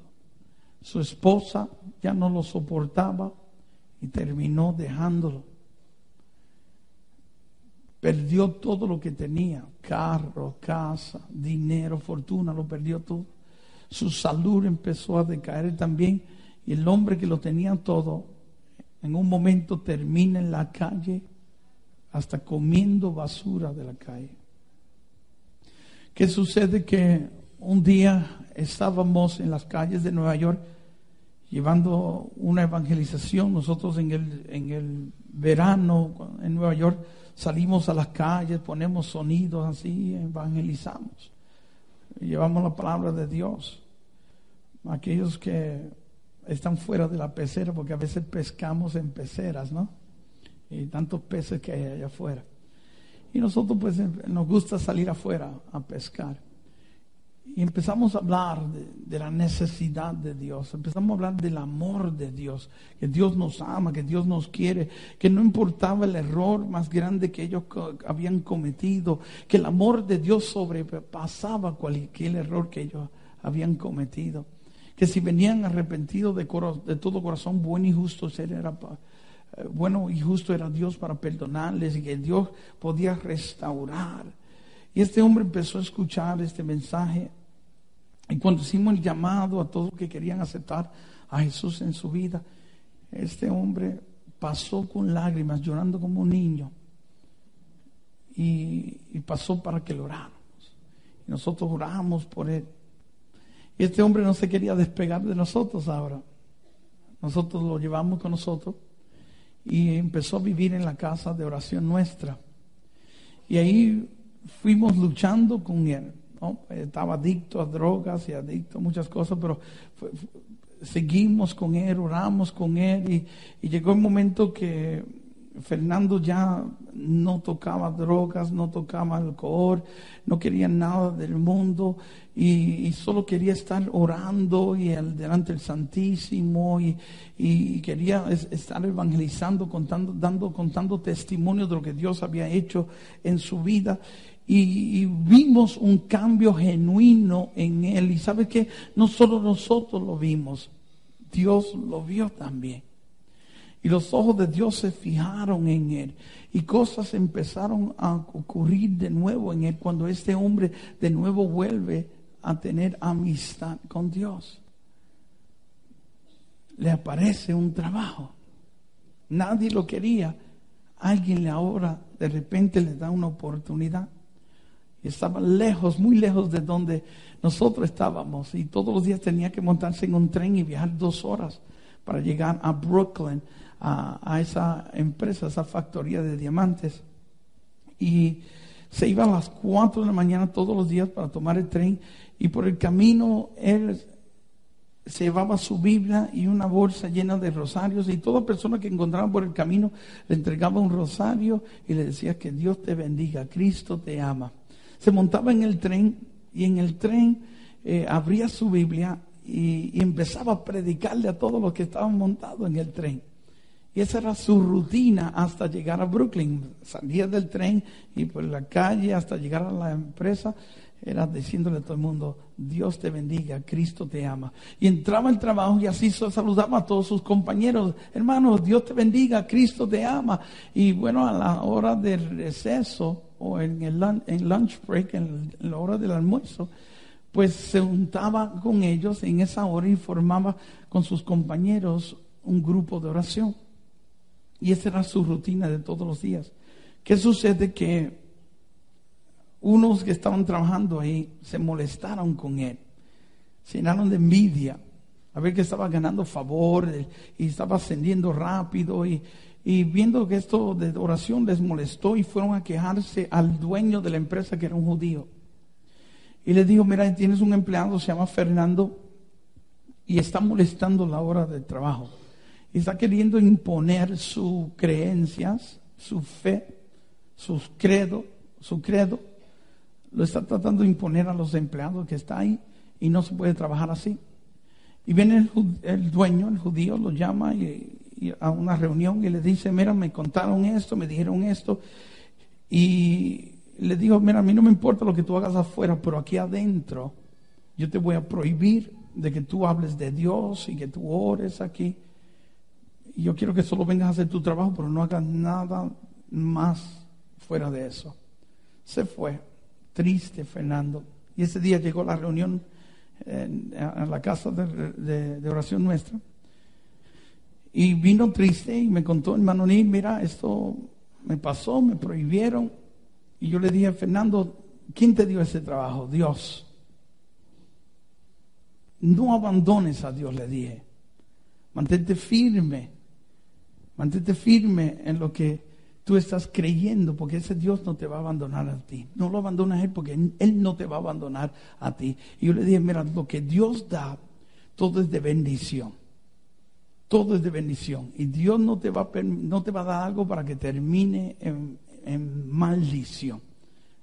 Su esposa ya no lo soportaba y terminó dejándolo. Perdió todo lo que tenía, carro, casa, dinero, fortuna, lo perdió todo. Su salud empezó a decaer también y el hombre que lo tenía todo, en un momento termina en la calle hasta comiendo basura de la calle. ¿Qué sucede? Que un día estábamos en las calles de Nueva York llevando una evangelización. Nosotros en el, en el verano en Nueva York salimos a las calles, ponemos sonidos así, evangelizamos. Llevamos la palabra de Dios. Aquellos que están fuera de la pecera, porque a veces pescamos en peceras, ¿no? Y tantos peces que hay allá afuera. Y nosotros pues nos gusta salir afuera a pescar. Y empezamos a hablar de, la necesidad de Dios, empezamos a hablar del amor de Dios, que Dios nos ama, que Dios nos quiere, que no importaba el error más grande que ellos habían cometido, que el amor de Dios sobrepasaba cualquier error que ellos habían cometido, que si venían arrepentidos de, de todo corazón, bueno y justo, Él era bueno y justo era Dios para perdonarles y que Dios podía restaurar. Y este hombre empezó a escuchar este mensaje. Y cuando hicimos el llamado a todos que querían aceptar a Jesús en su vida, este hombre pasó con lágrimas, llorando como un niño. Y, y pasó para que lo oráramos. Y nosotros oramos por él. Y este hombre no se quería despegar de nosotros ahora. Nosotros lo llevamos con nosotros y empezó a vivir en la casa de oración nuestra. Y ahí fuimos luchando con él. ¿no? Estaba adicto a drogas y adicto a muchas cosas, pero seguimos con él, oramos con él y, llegó el momento que Fernando ya no tocaba drogas, no tocaba alcohol, no quería nada del mundo y, solo quería estar orando y el, delante del Santísimo y, quería es, estar evangelizando, contando, dando, contando testimonio de lo que Dios había hecho en su vida. Y, y, vimos un cambio genuino en él. Y sabe que no solo nosotros lo vimos, Dios lo vio también. Y los ojos de Dios se fijaron en él. Y cosas empezaron a ocurrir de nuevo en él cuando este hombre de nuevo vuelve a tener amistad con Dios. Le aparece un trabajo. Nadie lo quería. Alguien le ahora de repente le da una oportunidad. Estaba lejos, muy lejos de donde nosotros estábamos. Y todos los días tenía que montarse en un tren y viajar dos horas para llegar a Brooklyn, a, esa empresa, a esa factoría de diamantes. Y se iba a las 4 de la mañana todos los días para tomar el tren. Y por el camino él se llevaba su Biblia y una bolsa llena de rosarios y toda persona que encontraba por el camino le entregaba un rosario y le decía que Dios te bendiga, Cristo te ama se montaba en el tren y en el tren eh, abría su Biblia y, y, empezaba a predicarle a todos los que estaban montados en el tren. Y esa era su rutina hasta llegar a Brooklyn. Salía del tren y por la calle hasta llegar a la empresa era diciéndole a todo el mundo, Dios te bendiga, Cristo te ama. Y entraba al trabajo y así saludaba a todos sus compañeros, hermanos, Dios te bendiga, Cristo te ama. Y bueno, a la hora del receso o en el lunch, lunch break, en, la hora del almuerzo, pues se juntaba con ellos en esa hora y formaba con sus compañeros un grupo de oración. Y esa era su rutina de todos los días. ¿Qué sucede? Que unos que estaban trabajando ahí se molestaron con él, se llenaron de envidia, a ver que estaba ganando favor y estaba ascendiendo rápido y, y viendo que esto de oración les molestó y fueron a quejarse al dueño de la empresa que era un judío. Y le dijo, mira, tienes un empleado, se llama Fernando, y está molestando la hora del trabajo. Y está queriendo imponer sus creencias su fe, sus credo, su credo, lo está tratando de imponer a los empleados que está ahí y no se puede trabajar así. Y viene el, dueño, el judío, lo llama a una reunión y le dice, mira, me contaron esto, me dijeron esto. Y le digo, mira, a mí no me importa lo que tú hagas afuera, pero aquí adentro yo te voy a prohibir de que tú hables de Dios y que tú ores aquí. Yo quiero que solo vengas a hacer tu trabajo, pero no hagas nada más fuera de eso. Se fue, triste Fernando. Y ese día llegó la reunión a la casa de, oración nuestra. Y vino triste y me contó, hermano Nil, mira, esto me pasó, me prohibieron. Y yo le dije, Fernando, ¿quién te dio ese trabajo? Dios. No abandones a Dios, le dije. Mantente firme. Mantente firme en lo que tú estás creyendo, porque ese Dios no te va a abandonar a ti. No lo abandonas a Él porque Él no te va a abandonar a ti. Y yo le dije, mira, lo que Dios da, todo es de bendición. Todo es de bendición. Y Dios no te va a, no te va a dar algo para que termine en, en maldición.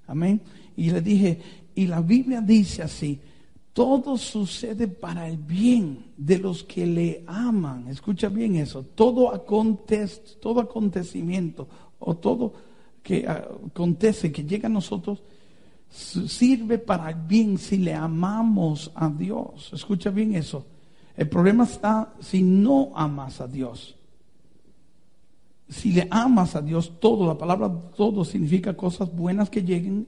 Amén. Y le dije, y la Biblia dice así, todo sucede para el bien de los que le aman. Escucha bien eso. Todo, todo acontecimiento o todo que acontece, que llega a nosotros, sirve para el bien si le amamos a Dios. Escucha bien eso. El problema está si no amas a Dios. Si le amas a Dios, todo, la palabra todo significa cosas buenas que lleguen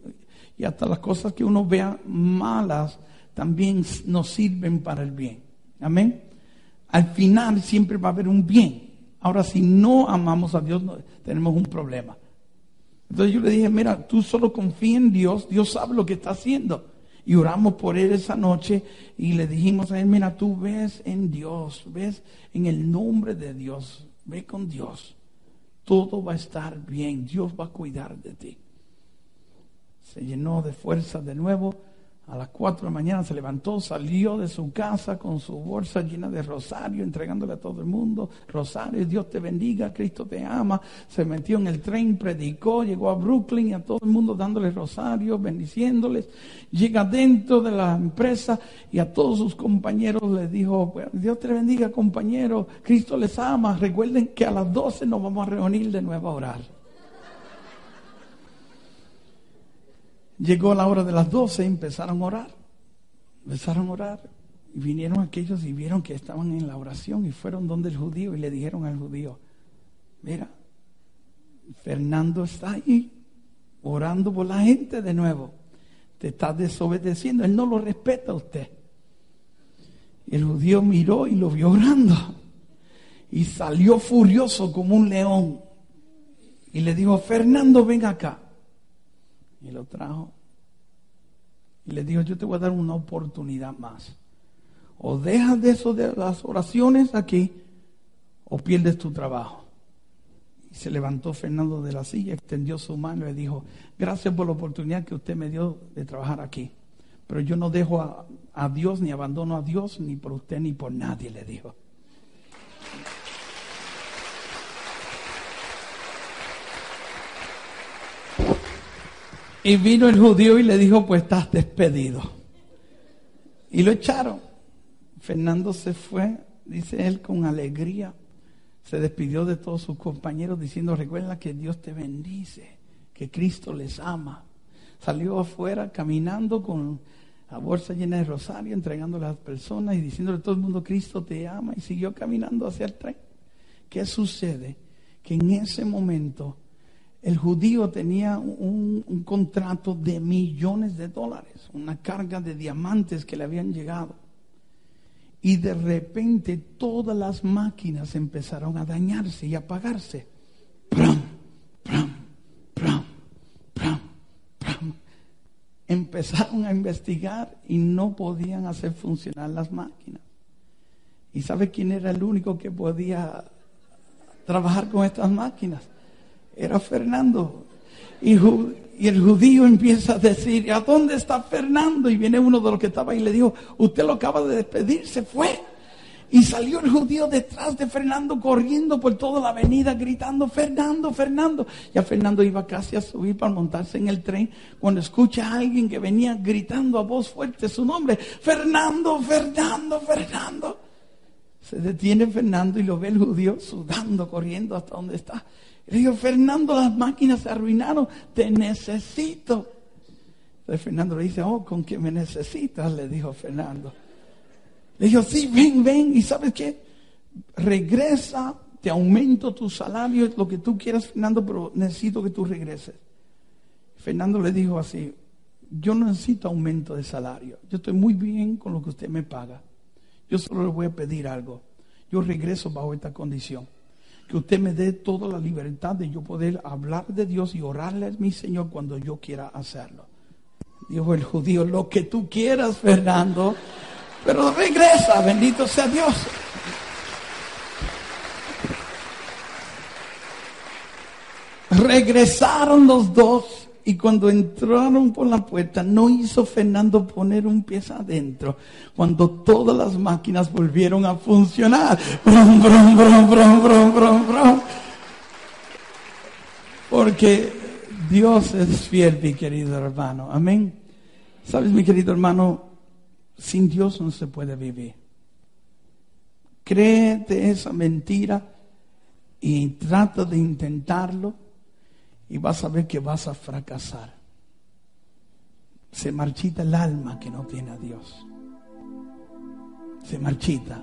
y hasta las cosas que uno vea malas también nos sirven para el bien. Amén. Al final siempre va a haber un bien. Ahora, si no amamos a Dios, tenemos un problema. Entonces yo le dije, mira, tú solo confía en Dios, Dios sabe lo que está haciendo. Y oramos por él esa noche y le dijimos a él, mira, tú ves en Dios, ves en el nombre de Dios, ve con Dios. Todo va a estar bien, Dios va a cuidar de ti. Se llenó de fuerza de nuevo a las 4 de la mañana se levantó, salió de su casa con su bolsa llena de rosario, entregándole a todo el mundo, rosario, Dios te bendiga, Cristo te ama. Se metió en el tren, predicó, llegó a Brooklyn y a todo el mundo dándole rosario, bendiciéndoles. Llega dentro de la empresa y a todos sus compañeros les dijo, Dios te bendiga compañero, Cristo les ama. Recuerden que a las 12 nos vamos a reunir de nuevo a orar. Llegó la hora de las doce empezaron a orar. Empezaron a orar. Y vinieron aquellos y vieron que estaban en la oración y fueron donde el judío y le dijeron al judío, mira, Fernando está ahí orando por la gente de nuevo. Te está desobedeciendo. Él no lo respeta a usted. El judío miró y lo vio orando. Y salió furioso como un león. Y le dijo, Fernando, ven acá. Y lo trajo. Y le dijo, yo te voy a dar una oportunidad más. O dejas de eso de las oraciones aquí, o pierdes tu trabajo. Y se levantó Fernando de la silla, extendió su mano y le dijo, gracias por la oportunidad que usted me dio de trabajar aquí. Pero yo no dejo a, a Dios, ni abandono a Dios, ni por usted, ni por nadie, le dijo. Y vino el judío y le dijo, pues estás despedido. Y lo echaron. Fernando se fue, dice él, con alegría. Se despidió de todos sus compañeros diciendo, recuerda que Dios te bendice, que Cristo les ama. Salió afuera caminando con la bolsa llena de rosario, entregándole a las personas y diciéndole a todo el mundo, Cristo te ama. Y siguió caminando hacia el tren. ¿Qué sucede? Que en ese momento el judío tenía un, contrato de millones de dólares, una carga de diamantes que le habían llegado. Y de repente todas las máquinas empezaron a dañarse y a apagarse. ¡Pram! ¡Pram! ¡Pram! ¡Pram! ¡Pram! Empezaron a investigar y no podían hacer funcionar las máquinas. ¿Y sabe quién era el único que podía trabajar con estas máquinas? Era Fernando. Y, el judío empieza a decir, ¿a dónde está Fernando? Y viene uno de los que estaba y le dijo, usted lo acaba de despedir, se fue. Y salió el judío detrás de Fernando corriendo por toda la avenida gritando, Fernando, Fernando. Ya Fernando iba casi a subir para montarse en el tren cuando escucha a alguien que venía gritando a voz fuerte su nombre, Fernando, Fernando, Fernando. Se detiene Fernando y lo ve el judío sudando, corriendo hasta donde está. Le digo, Fernando, las máquinas se arruinaron, te necesito. Entonces Fernando le dice, oh, ¿con qué me necesitas? Le dijo Fernando. Le dijo, sí, ven, ven. ¿Y sabes qué? Regresa, te aumento tu salario, lo que tú quieras, Fernando, pero necesito que tú regreses. Fernando le dijo así, yo no necesito aumento de salario. Yo estoy muy bien con lo que usted me paga. Yo solo le voy a pedir algo. Yo regreso bajo esta condición. Que usted me dé toda la libertad de yo poder hablar de Dios y orarle a mi Señor cuando yo quiera hacerlo. Dijo el judío, lo que tú quieras, Fernando. Pero regresa, bendito sea Dios. Regresaron los dos y cuando entraron por la puerta no hizo Fernando poner un pie adentro. Cuando todas las máquinas volvieron a funcionar. Brum, brum, brum, brum, brum, brum. Porque Dios es fiel, mi querido hermano. Amén. Sabes, mi querido hermano, sin Dios no se puede vivir. Créete esa mentira y trata de intentarlo y vas a ver que vas a fracasar. Se marchita el alma que no tiene a Dios. Se marchita.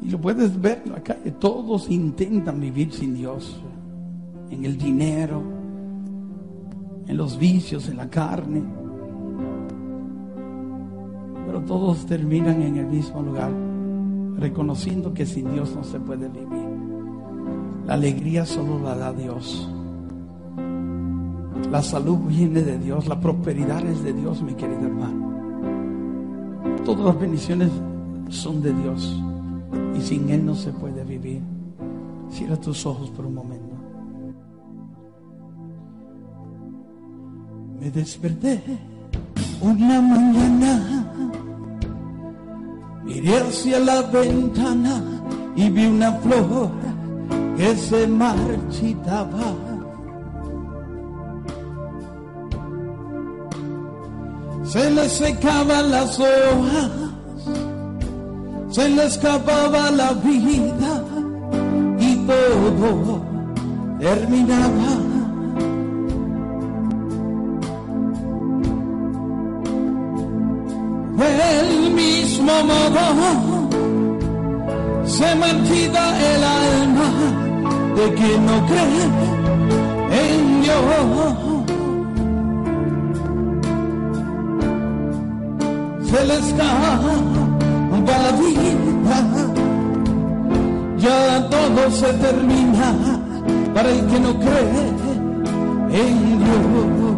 Y lo puedes ver en la calle. Todos intentan vivir sin Dios. En el dinero, en los vicios, en la carne. Pero todos terminan en el mismo lugar, reconociendo que sin Dios no se puede vivir. La alegría solo la da Dios. La salud viene de Dios, la prosperidad es de Dios, mi querido hermano. Todas las bendiciones son de Dios y sin Él no se puede vivir. Cierra tus ojos por un momento. Me desperté una mañana, miré hacia la ventana y vi una flor que se marchitaba. Se le secaban las hojas, se le escapaba la vida y todo terminaba. Del mismo modo se marchita el alma de que no cree en Dios. Se le escapa la vida, ya todo se termina para el que no cree en Dios.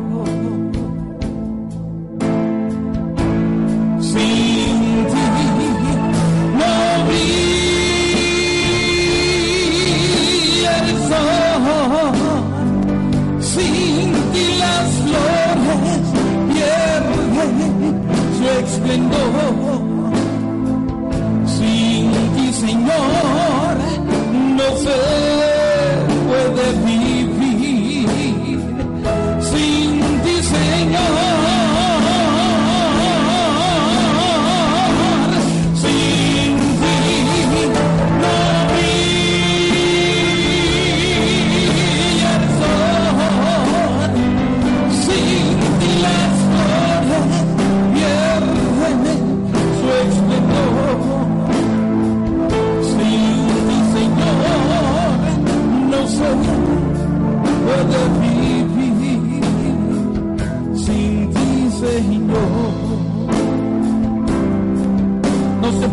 Esplendor. Sin ti, Señor, no se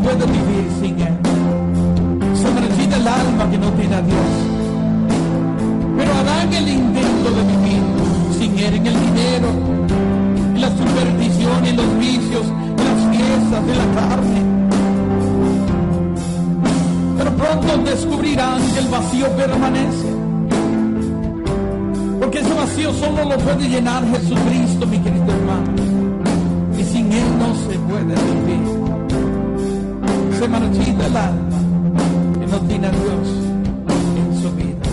puede vivir sin Él. Se el alma que no tiene a Dios. Pero harán el intento de vivir sin Él en el dinero, en la superstición, en los vicios, en las fiestas de la carne. Pero pronto descubrirán que el vacío permanece. Porque ese vacío solo lo puede llenar Jesucristo, mi querido hermano. Y sin Él no se puede vivir. Se marchita el alma que no tiene a Dios en su vida.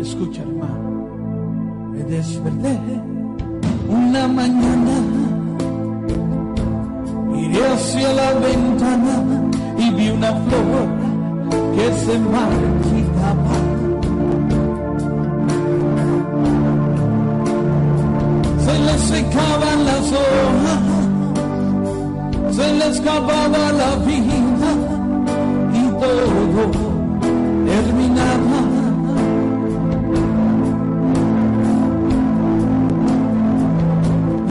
Escucha, hermano, me desperté una mañana, miré hacia la ventana y vi una flor que se marchitaba. Se le secaban las hojas se le escapaba la vida y todo terminaba.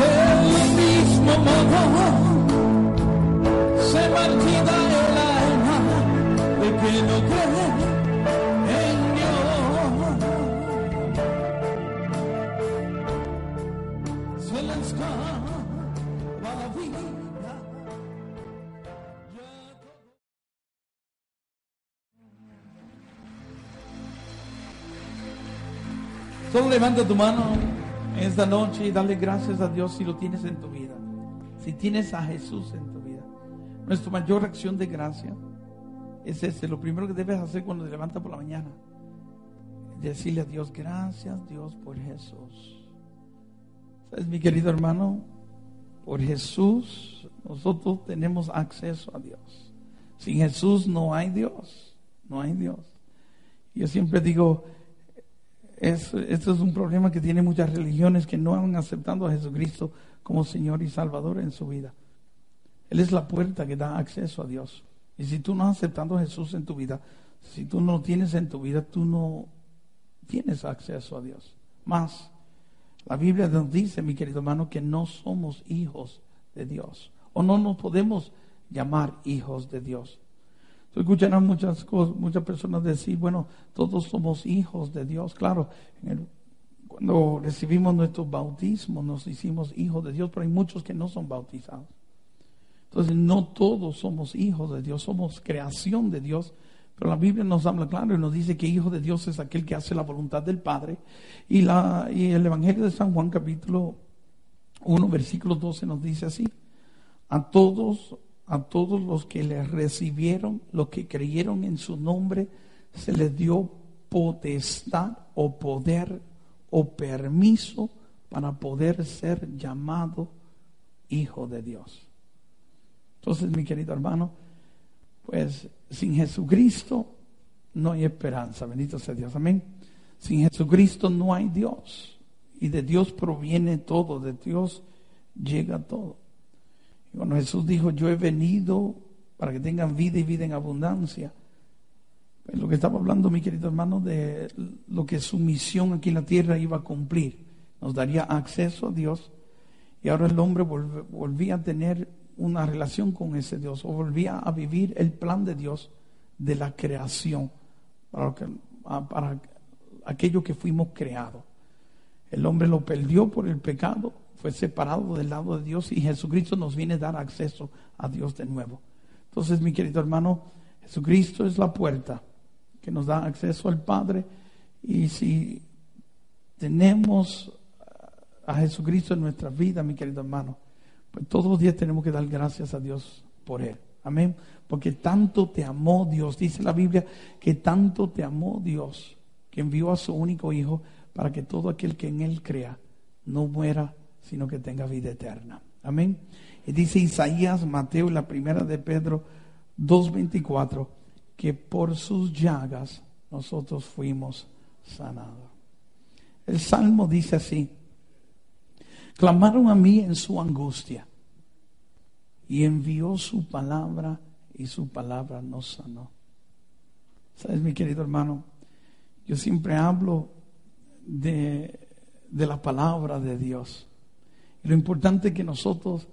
Del mismo modo se marchita el alma de que no cree levanta tu mano esta noche y dale gracias a Dios si lo tienes en tu vida. Si tienes a Jesús en tu vida. Nuestra mayor acción de gracia es ese. Lo primero que debes hacer cuando te levantas por la mañana. Decirle a Dios, gracias Dios por Jesús. ¿Sabes, mi querido hermano? Por Jesús nosotros tenemos acceso a Dios. Sin Jesús no hay Dios. No hay Dios. Yo siempre digo, es, esto es un problema que tiene muchas religiones que no han aceptado a Jesucristo como Señor y Salvador en su vida. Él es la puerta que da acceso a Dios. Y si tú no has aceptado a Jesús en tu vida, si tú no lo tienes en tu vida, tú no tienes acceso a Dios. Más, la Biblia nos dice, mi querido hermano, que no somos hijos de Dios. O no nos podemos llamar hijos de Dios. Tú escucharás muchas cosas, muchas personas decir, bueno, todos somos hijos de Dios. Claro, cuando recibimos nuestro bautismo nos hicimos hijos de Dios, pero hay muchos que no son bautizados. Entonces, no todos somos hijos de Dios, somos creación de Dios. Pero la Biblia nos habla claro y nos dice que hijo de Dios es aquel que hace la voluntad del Padre. Y, la, y el Evangelio de San Juan capítulo 1, versículo 12 nos dice así. A todos a todos los que le recibieron, los que creyeron en su nombre, se les dio potestad o poder o permiso para poder ser llamado hijo de Dios. Entonces, mi querido hermano, pues sin Jesucristo no hay esperanza. Bendito sea Dios. Amén. Sin Jesucristo no hay Dios. Y de Dios proviene todo, de Dios llega todo. Y cuando Jesús dijo, yo he venido para que tengan vida y vida en abundancia, lo que estaba hablando mi querido hermano de lo que su misión aquí en la tierra iba a cumplir, nos daría acceso a Dios y ahora el hombre volvía a tener una relación con ese Dios o volvía a vivir el plan de Dios de la creación para, para aquello que fuimos creados. El hombre lo perdió por el pecado, fue separado del lado de Dios y Jesucristo nos viene a dar acceso a Dios de nuevo. Entonces, mi querido hermano, Jesucristo es la puerta que nos da acceso al Padre y si tenemos a Jesucristo en nuestra vida, mi querido hermano, pues todos los días tenemos que dar gracias a Dios por Él. Amén. Porque tanto te amó Dios, dice la Biblia, que tanto te amó Dios, que envió a su único Hijo para que todo aquel que en Él crea no muera, sino que tenga vida eterna. Amén. Y dice Isaías, Mateo la primera de Pedro 2.24, que por sus llagas nosotros fuimos sanados. El Salmo dice así, clamaron a mí en su angustia y envió su palabra y su palabra nos sanó. ¿Sabes, mi querido hermano? Yo siempre hablo de, de la palabra de Dios. Lo importante es que nosotros,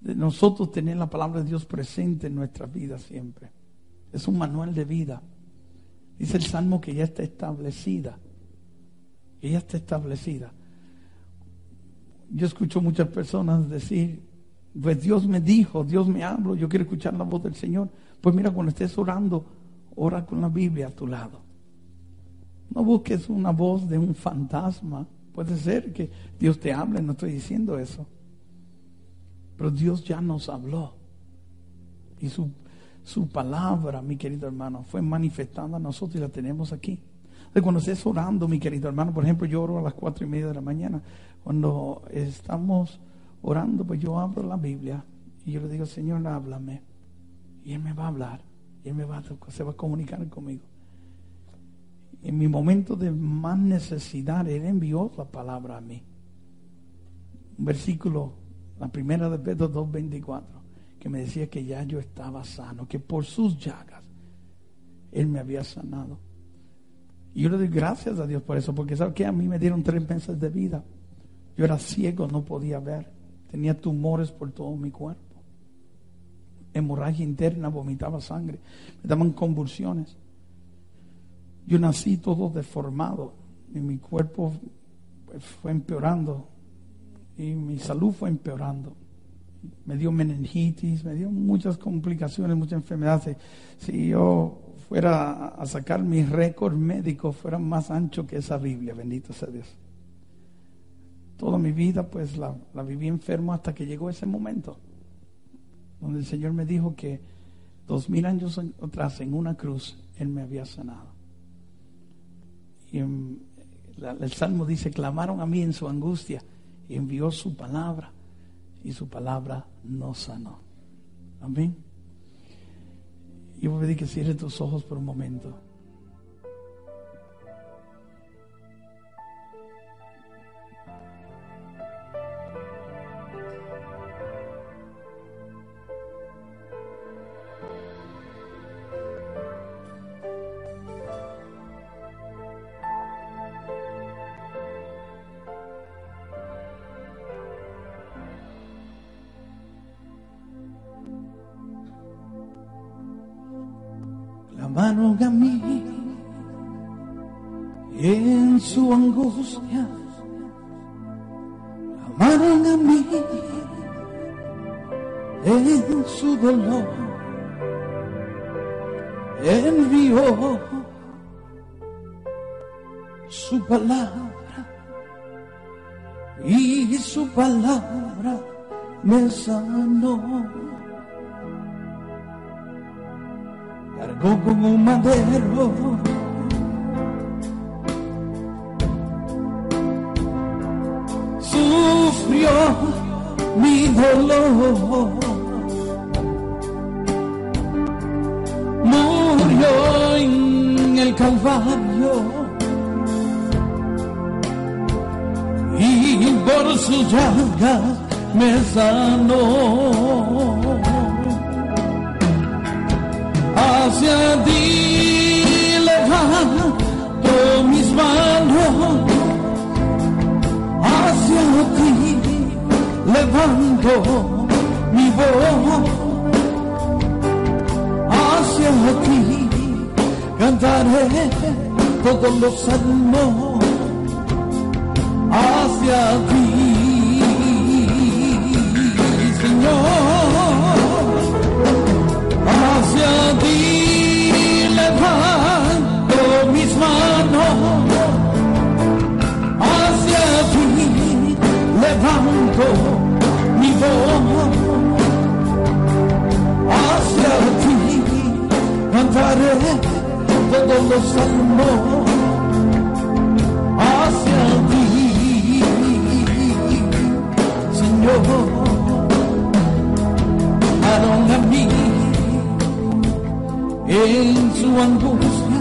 nosotros tener la palabra de Dios presente en nuestra vida siempre. Es un manual de vida. Dice el Salmo que ya está establecida. Que ya está establecida. Yo escucho muchas personas decir, pues Dios me dijo, Dios me habló, yo quiero escuchar la voz del Señor. Pues mira, cuando estés orando, ora con la Biblia a tu lado. No busques una voz de un fantasma Puede ser que Dios te hable, no estoy diciendo eso. Pero Dios ya nos habló. Y su, su palabra, mi querido hermano, fue manifestada a nosotros y la tenemos aquí. Entonces, cuando estés orando, mi querido hermano, por ejemplo, yo oro a las cuatro y media de la mañana. Cuando estamos orando, pues yo abro la Biblia y yo le digo, Señor, háblame. Y Él me va a hablar. Él me va a, se va a comunicar conmigo. En mi momento de más necesidad, Él envió la palabra a mí. Un versículo, la primera de Pedro 2.24, que me decía que ya yo estaba sano, que por sus llagas Él me había sanado. Y yo le doy gracias a Dios por eso, porque ¿sabe que A mí me dieron tres meses de vida. Yo era ciego, no podía ver. Tenía tumores por todo mi cuerpo. Hemorragia interna, vomitaba sangre. Me daban convulsiones. Yo nací todo deformado y mi cuerpo fue empeorando y mi salud fue empeorando. Me dio meningitis, me dio muchas complicaciones, muchas enfermedades. Si yo fuera a sacar mis récords médicos, fueran más anchos que esa Biblia, bendito sea Dios. Toda mi vida pues la, la viví enfermo hasta que llegó ese momento, donde el Señor me dijo que dos mil años atrás en una cruz Él me había sanado. Y el Salmo dice, clamaron a mí en su angustia y envió su palabra y su palabra nos sanó. Amén. Y voy a pedir que cierre tus ojos por un momento. Su palabra y su palabra me sanó. cargó como un madero. Sufrió mi dolor. Murió en el Calvario. Por su llaga me sanó. hacia ti levanto mis manos, hacia ti levanto mi voz, hacia ti cantaré todos los salmos, hacia ti, Señor. Hacia ti levanto mis manos, hacia ti levanto mi voz, hacia ti cantaré todos los salmos, Señor. a mí en su angustia,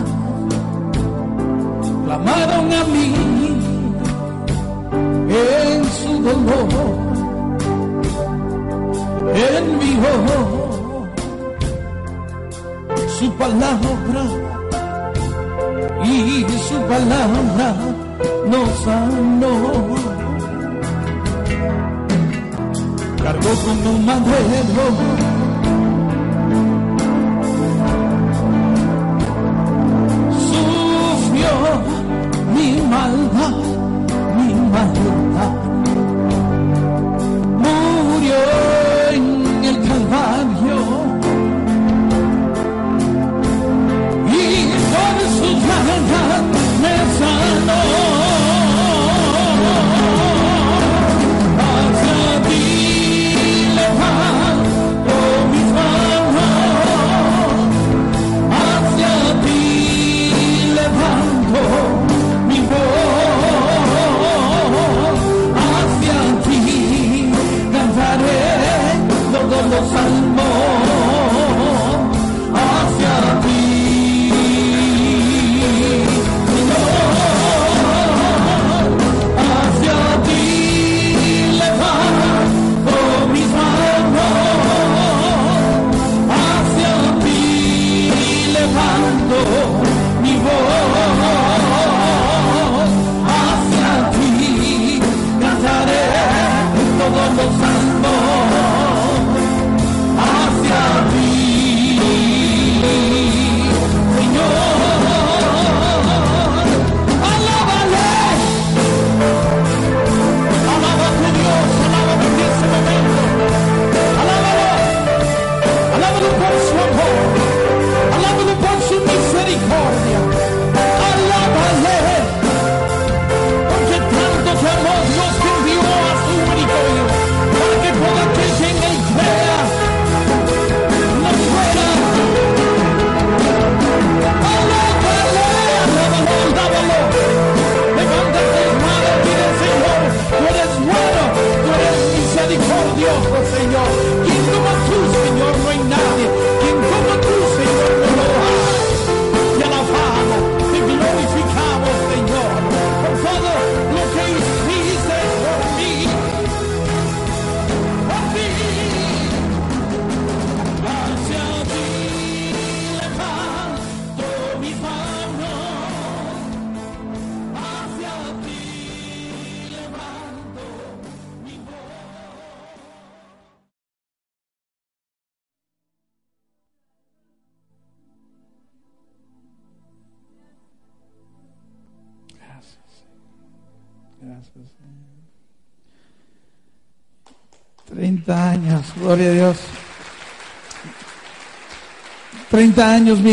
clamaron a mí en su dolor, envió su palabra y su palabra nos sanó. Cargó con un madero mi maldad, mi maldad.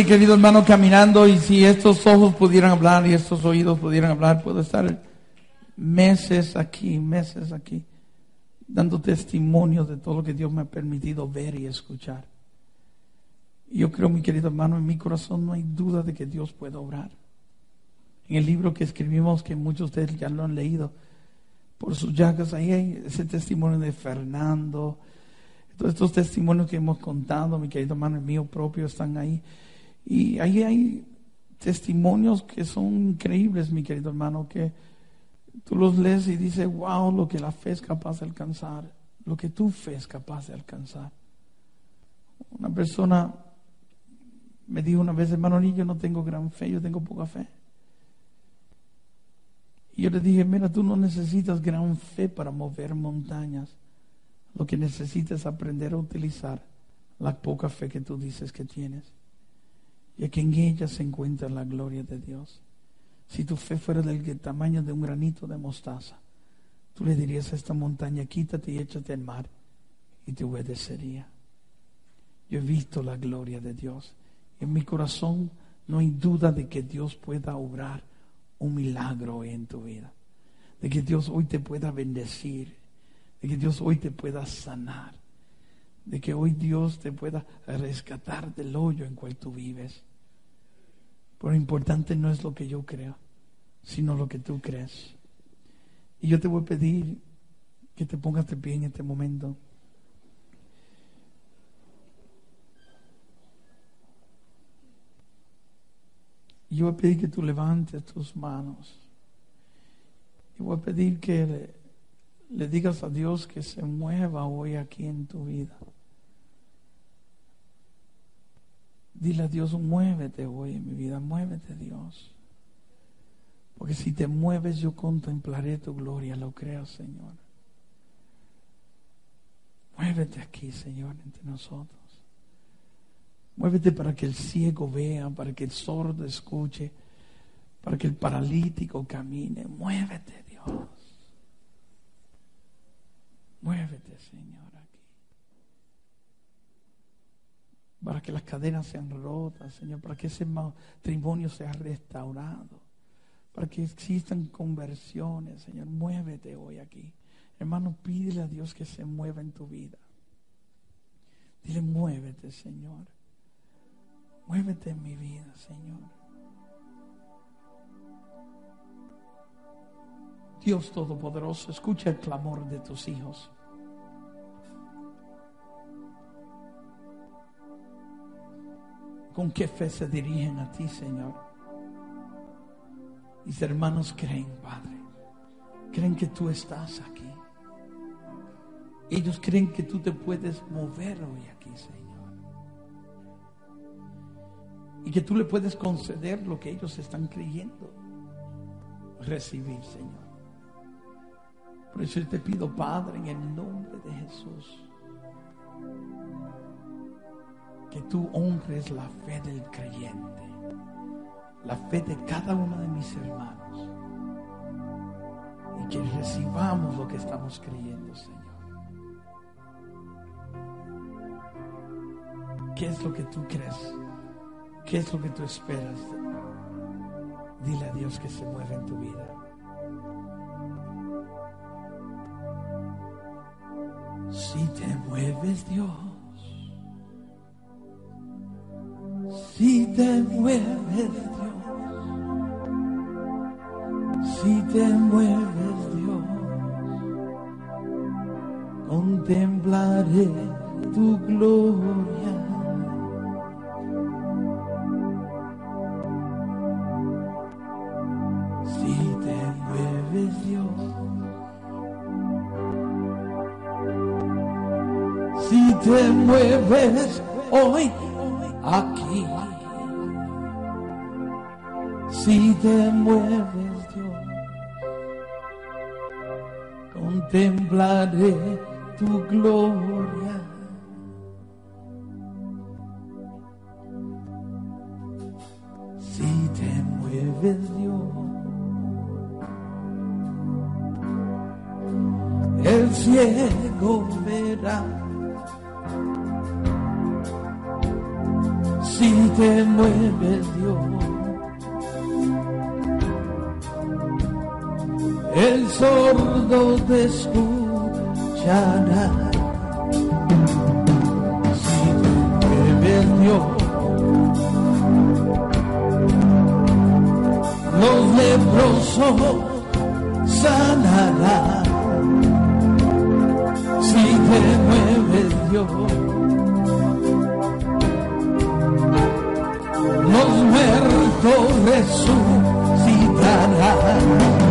Querido hermano, caminando y si estos ojos pudieran hablar y estos oídos pudieran hablar, puedo estar meses aquí, meses aquí, dando testimonio de todo lo que Dios me ha permitido ver y escuchar. Yo creo, mi querido hermano, en mi corazón no hay duda de que Dios puede obrar. En el libro que escribimos, que muchos de ustedes ya lo han leído, por sus llagas, ahí hay ese testimonio de Fernando, todos estos testimonios que hemos contado, mi querido hermano, el mío propio, están ahí. Y ahí hay testimonios que son increíbles, mi querido hermano, que tú los lees y dices, wow, lo que la fe es capaz de alcanzar, lo que tu fe es capaz de alcanzar. Una persona me dijo una vez, hermano, yo no tengo gran fe, yo tengo poca fe. Y yo le dije, mira, tú no necesitas gran fe para mover montañas. Lo que necesitas es aprender a utilizar la poca fe que tú dices que tienes. Y que en ella se encuentra la gloria de Dios. Si tu fe fuera del tamaño de un granito de mostaza, tú le dirías a esta montaña, quítate y échate al mar, y te obedecería. Yo he visto la gloria de Dios. En mi corazón no hay duda de que Dios pueda obrar un milagro hoy en tu vida. De que Dios hoy te pueda bendecir. De que Dios hoy te pueda sanar. De que hoy Dios te pueda rescatar del hoyo en cual tú vives. Pero lo importante no es lo que yo creo, sino lo que tú crees. Y yo te voy a pedir que te pongas de pie en este momento. Yo voy a pedir que tú levantes tus manos. Y voy a pedir que le digas a Dios que se mueva hoy aquí en tu vida. Dile a Dios, muévete hoy en mi vida, muévete Dios. Porque si te mueves yo contemplaré tu gloria, lo creo Señor. Muévete aquí, Señor, entre nosotros. Muévete para que el ciego vea, para que el sordo escuche, para que el paralítico camine. Muévete, Dios. Muévete, Señor, aquí. Para que las cadenas sean rotas, Señor, para que ese matrimonio sea restaurado, para que existan conversiones, Señor. Muévete hoy aquí. Hermano, pídele a Dios que se mueva en tu vida. Dile, muévete, Señor. Muévete en mi vida, Señor. Dios Todopoderoso, escucha el clamor de tus hijos. ¿Con qué fe se dirigen a ti, Señor? Mis hermanos creen, Padre. Creen que tú estás aquí. Ellos creen que tú te puedes mover hoy aquí, Señor. y que tú le puedes conceder lo que ellos están creyendo. Recibir, Señor. Por eso yo te pido, Padre, en el nombre de Jesús, que tú honres la fe del creyente, la fe de cada uno de mis hermanos, y que recibamos lo que estamos creyendo, Señor. ¿Qué es lo que tú crees? ¿Qué es lo que tú esperas? Dile a Dios que se mueva en tu vida. Si te mueves Dios, si te mueves Dios, si te mueves Dios, contemplaré tu gloria. Si te mueves Dios, si te mueves hoy si te mueves Dios, contemplaré tu gloria. Si te mueves Dios, el ciego verá. Si te mueves Dios, el sordo te escuchará. Si te Dios, los leprosos sanarán. Si te mueves Dios, los muertos resucitarán.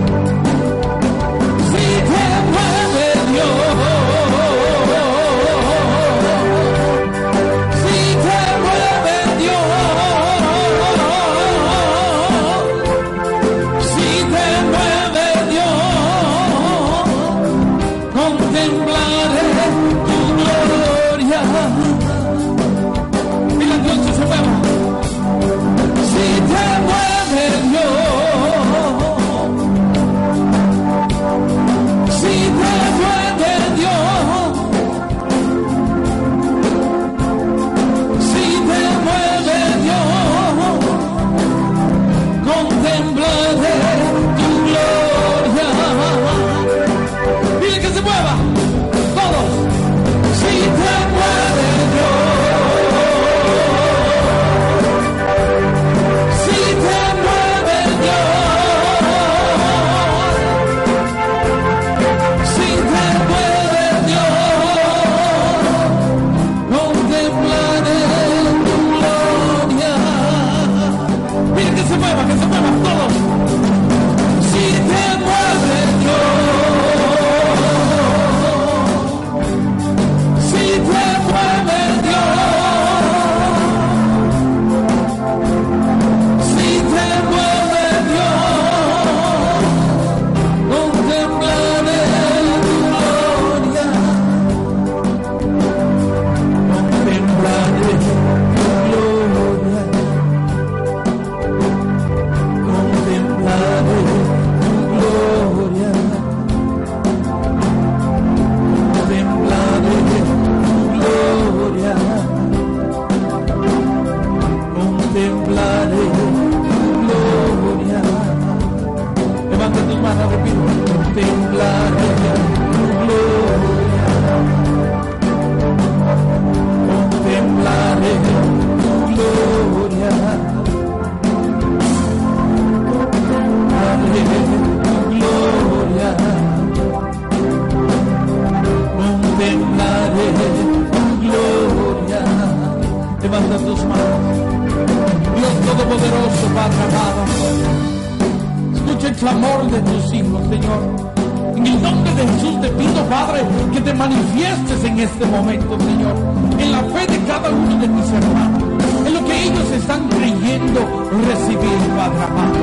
Padre, que te manifiestes en este momento, Señor, en la fe de cada uno de mis hermanos, en lo que ellos están creyendo recibir, Padre amado.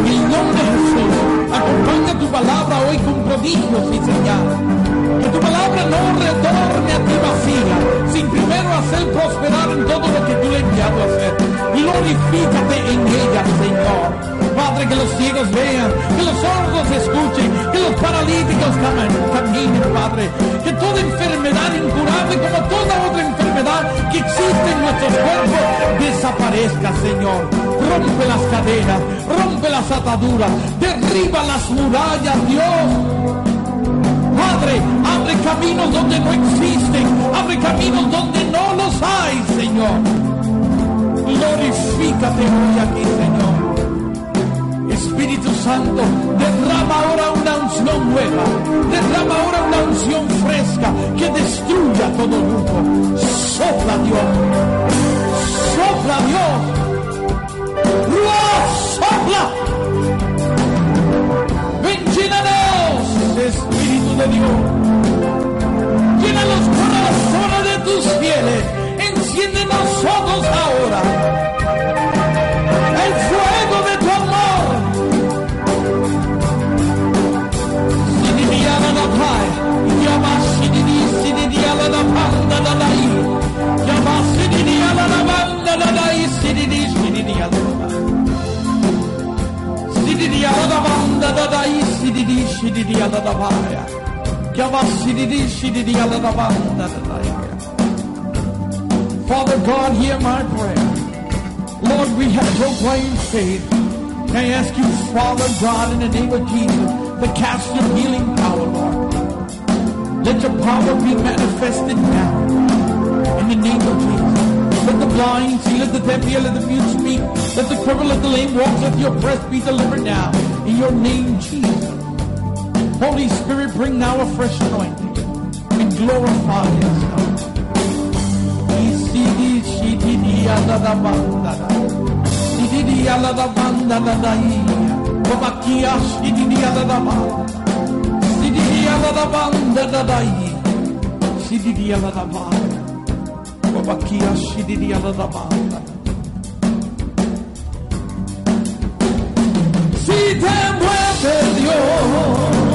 En el nombre de Jesús, acompaña tu palabra hoy con prodigios y señales. Que tu palabra no retorne a ti vacía, sin primero hacer prosperar en todo lo que tú le has enviado a hacer. Glorifícate en ella, Señor. Que los ciegos vean, que los sordos escuchen, que los paralíticos caminen, Padre. Que toda enfermedad incurable, como toda otra enfermedad que existe en nuestros cuerpos, desaparezca, Señor. Rompe las cadenas, rompe las ataduras, derriba las murallas, Dios. Padre, abre caminos donde no existen, abre caminos donde no los hay, Señor. Glorifícate hoy aquí, Señor. Espíritu Santo, derrama ahora una unción nueva, derrama ahora una unción fresca que destruya todo grupo. Sopla Dios, sopla Dios, sopla. Ven, Espíritu de Dios. Llena los corazones de tus fieles, enciende nosotros ahora. Father God, hear my prayer. Lord, we have proclaimed faith. I ask you, Father God, in the name of Jesus, to cast your healing power, Lord. Let your power be manifested now. In the name of Jesus. Let the blind see, let the deaf hear, let the mute speak, let the cripple, let the lame walk, let your breath be delivered now. In your name, Jesus. Holy Spirit, bring now a fresh anointing. And glorify yourself. Si te mueve Dios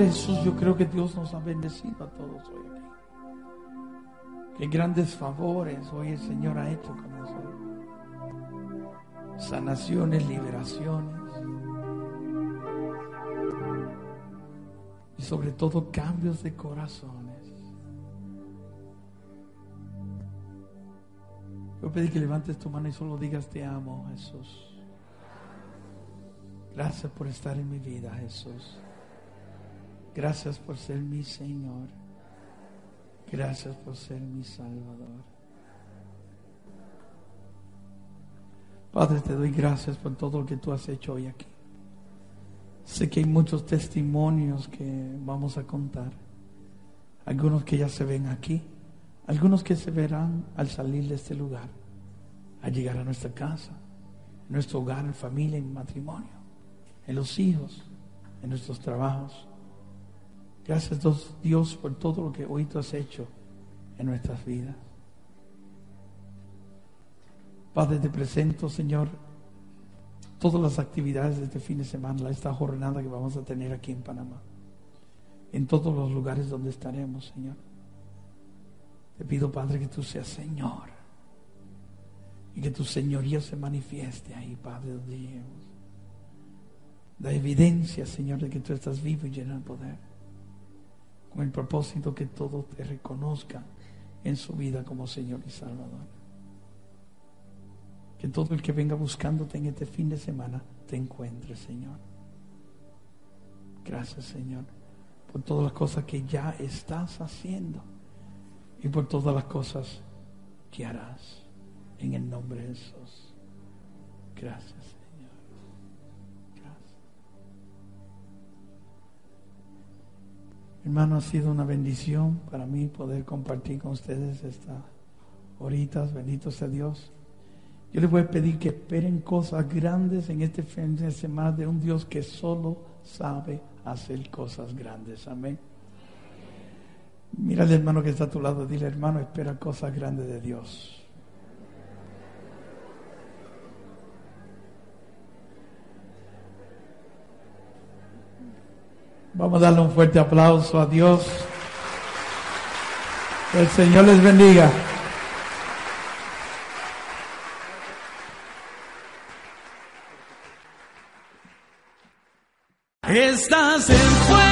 Jesús yo creo que Dios nos ha bendecido a todos hoy aquí. Qué grandes favores hoy el Señor ha hecho con nosotros. Sanaciones, liberaciones. Y sobre todo cambios de corazones. Yo pedí que levantes tu mano y solo digas te amo, Jesús. Gracias por estar en mi vida, Jesús. Gracias por ser mi Señor. Gracias por ser mi Salvador. Padre, te doy gracias por todo lo que tú has hecho hoy aquí. Sé que hay muchos testimonios que vamos a contar. Algunos que ya se ven aquí, algunos que se verán al salir de este lugar, al llegar a nuestra casa, nuestro hogar, en familia, en matrimonio, en los hijos, en nuestros trabajos. Gracias Dios por todo lo que hoy tú has hecho en nuestras vidas. Padre, te presento, Señor, todas las actividades de este fin de semana, esta jornada que vamos a tener aquí en Panamá, en todos los lugares donde estaremos, Señor. Te pido, Padre, que tú seas Señor y que tu señoría se manifieste ahí, Padre, donde lleguemos. Da evidencia, Señor, de que tú estás vivo y lleno de poder, con el propósito que todos te reconozcan en su vida como Señor y Salvador. Que todo el que venga buscándote en este fin de semana te encuentre, Señor. Gracias, Señor, por todas las cosas que ya estás haciendo y por todas las cosas que harás. En el nombre de Jesús. Gracias, Hermano, ha sido una bendición para mí poder compartir con ustedes estas horitas. Bendito sea Dios. Yo les voy a pedir que esperen cosas grandes en este fin de semana de un Dios que solo sabe hacer cosas grandes. Amén. Mira al hermano que está a tu lado, dile hermano, espera cosas grandes de Dios. Vamos a darle un fuerte aplauso a Dios. El Señor les bendiga. Estás en fuego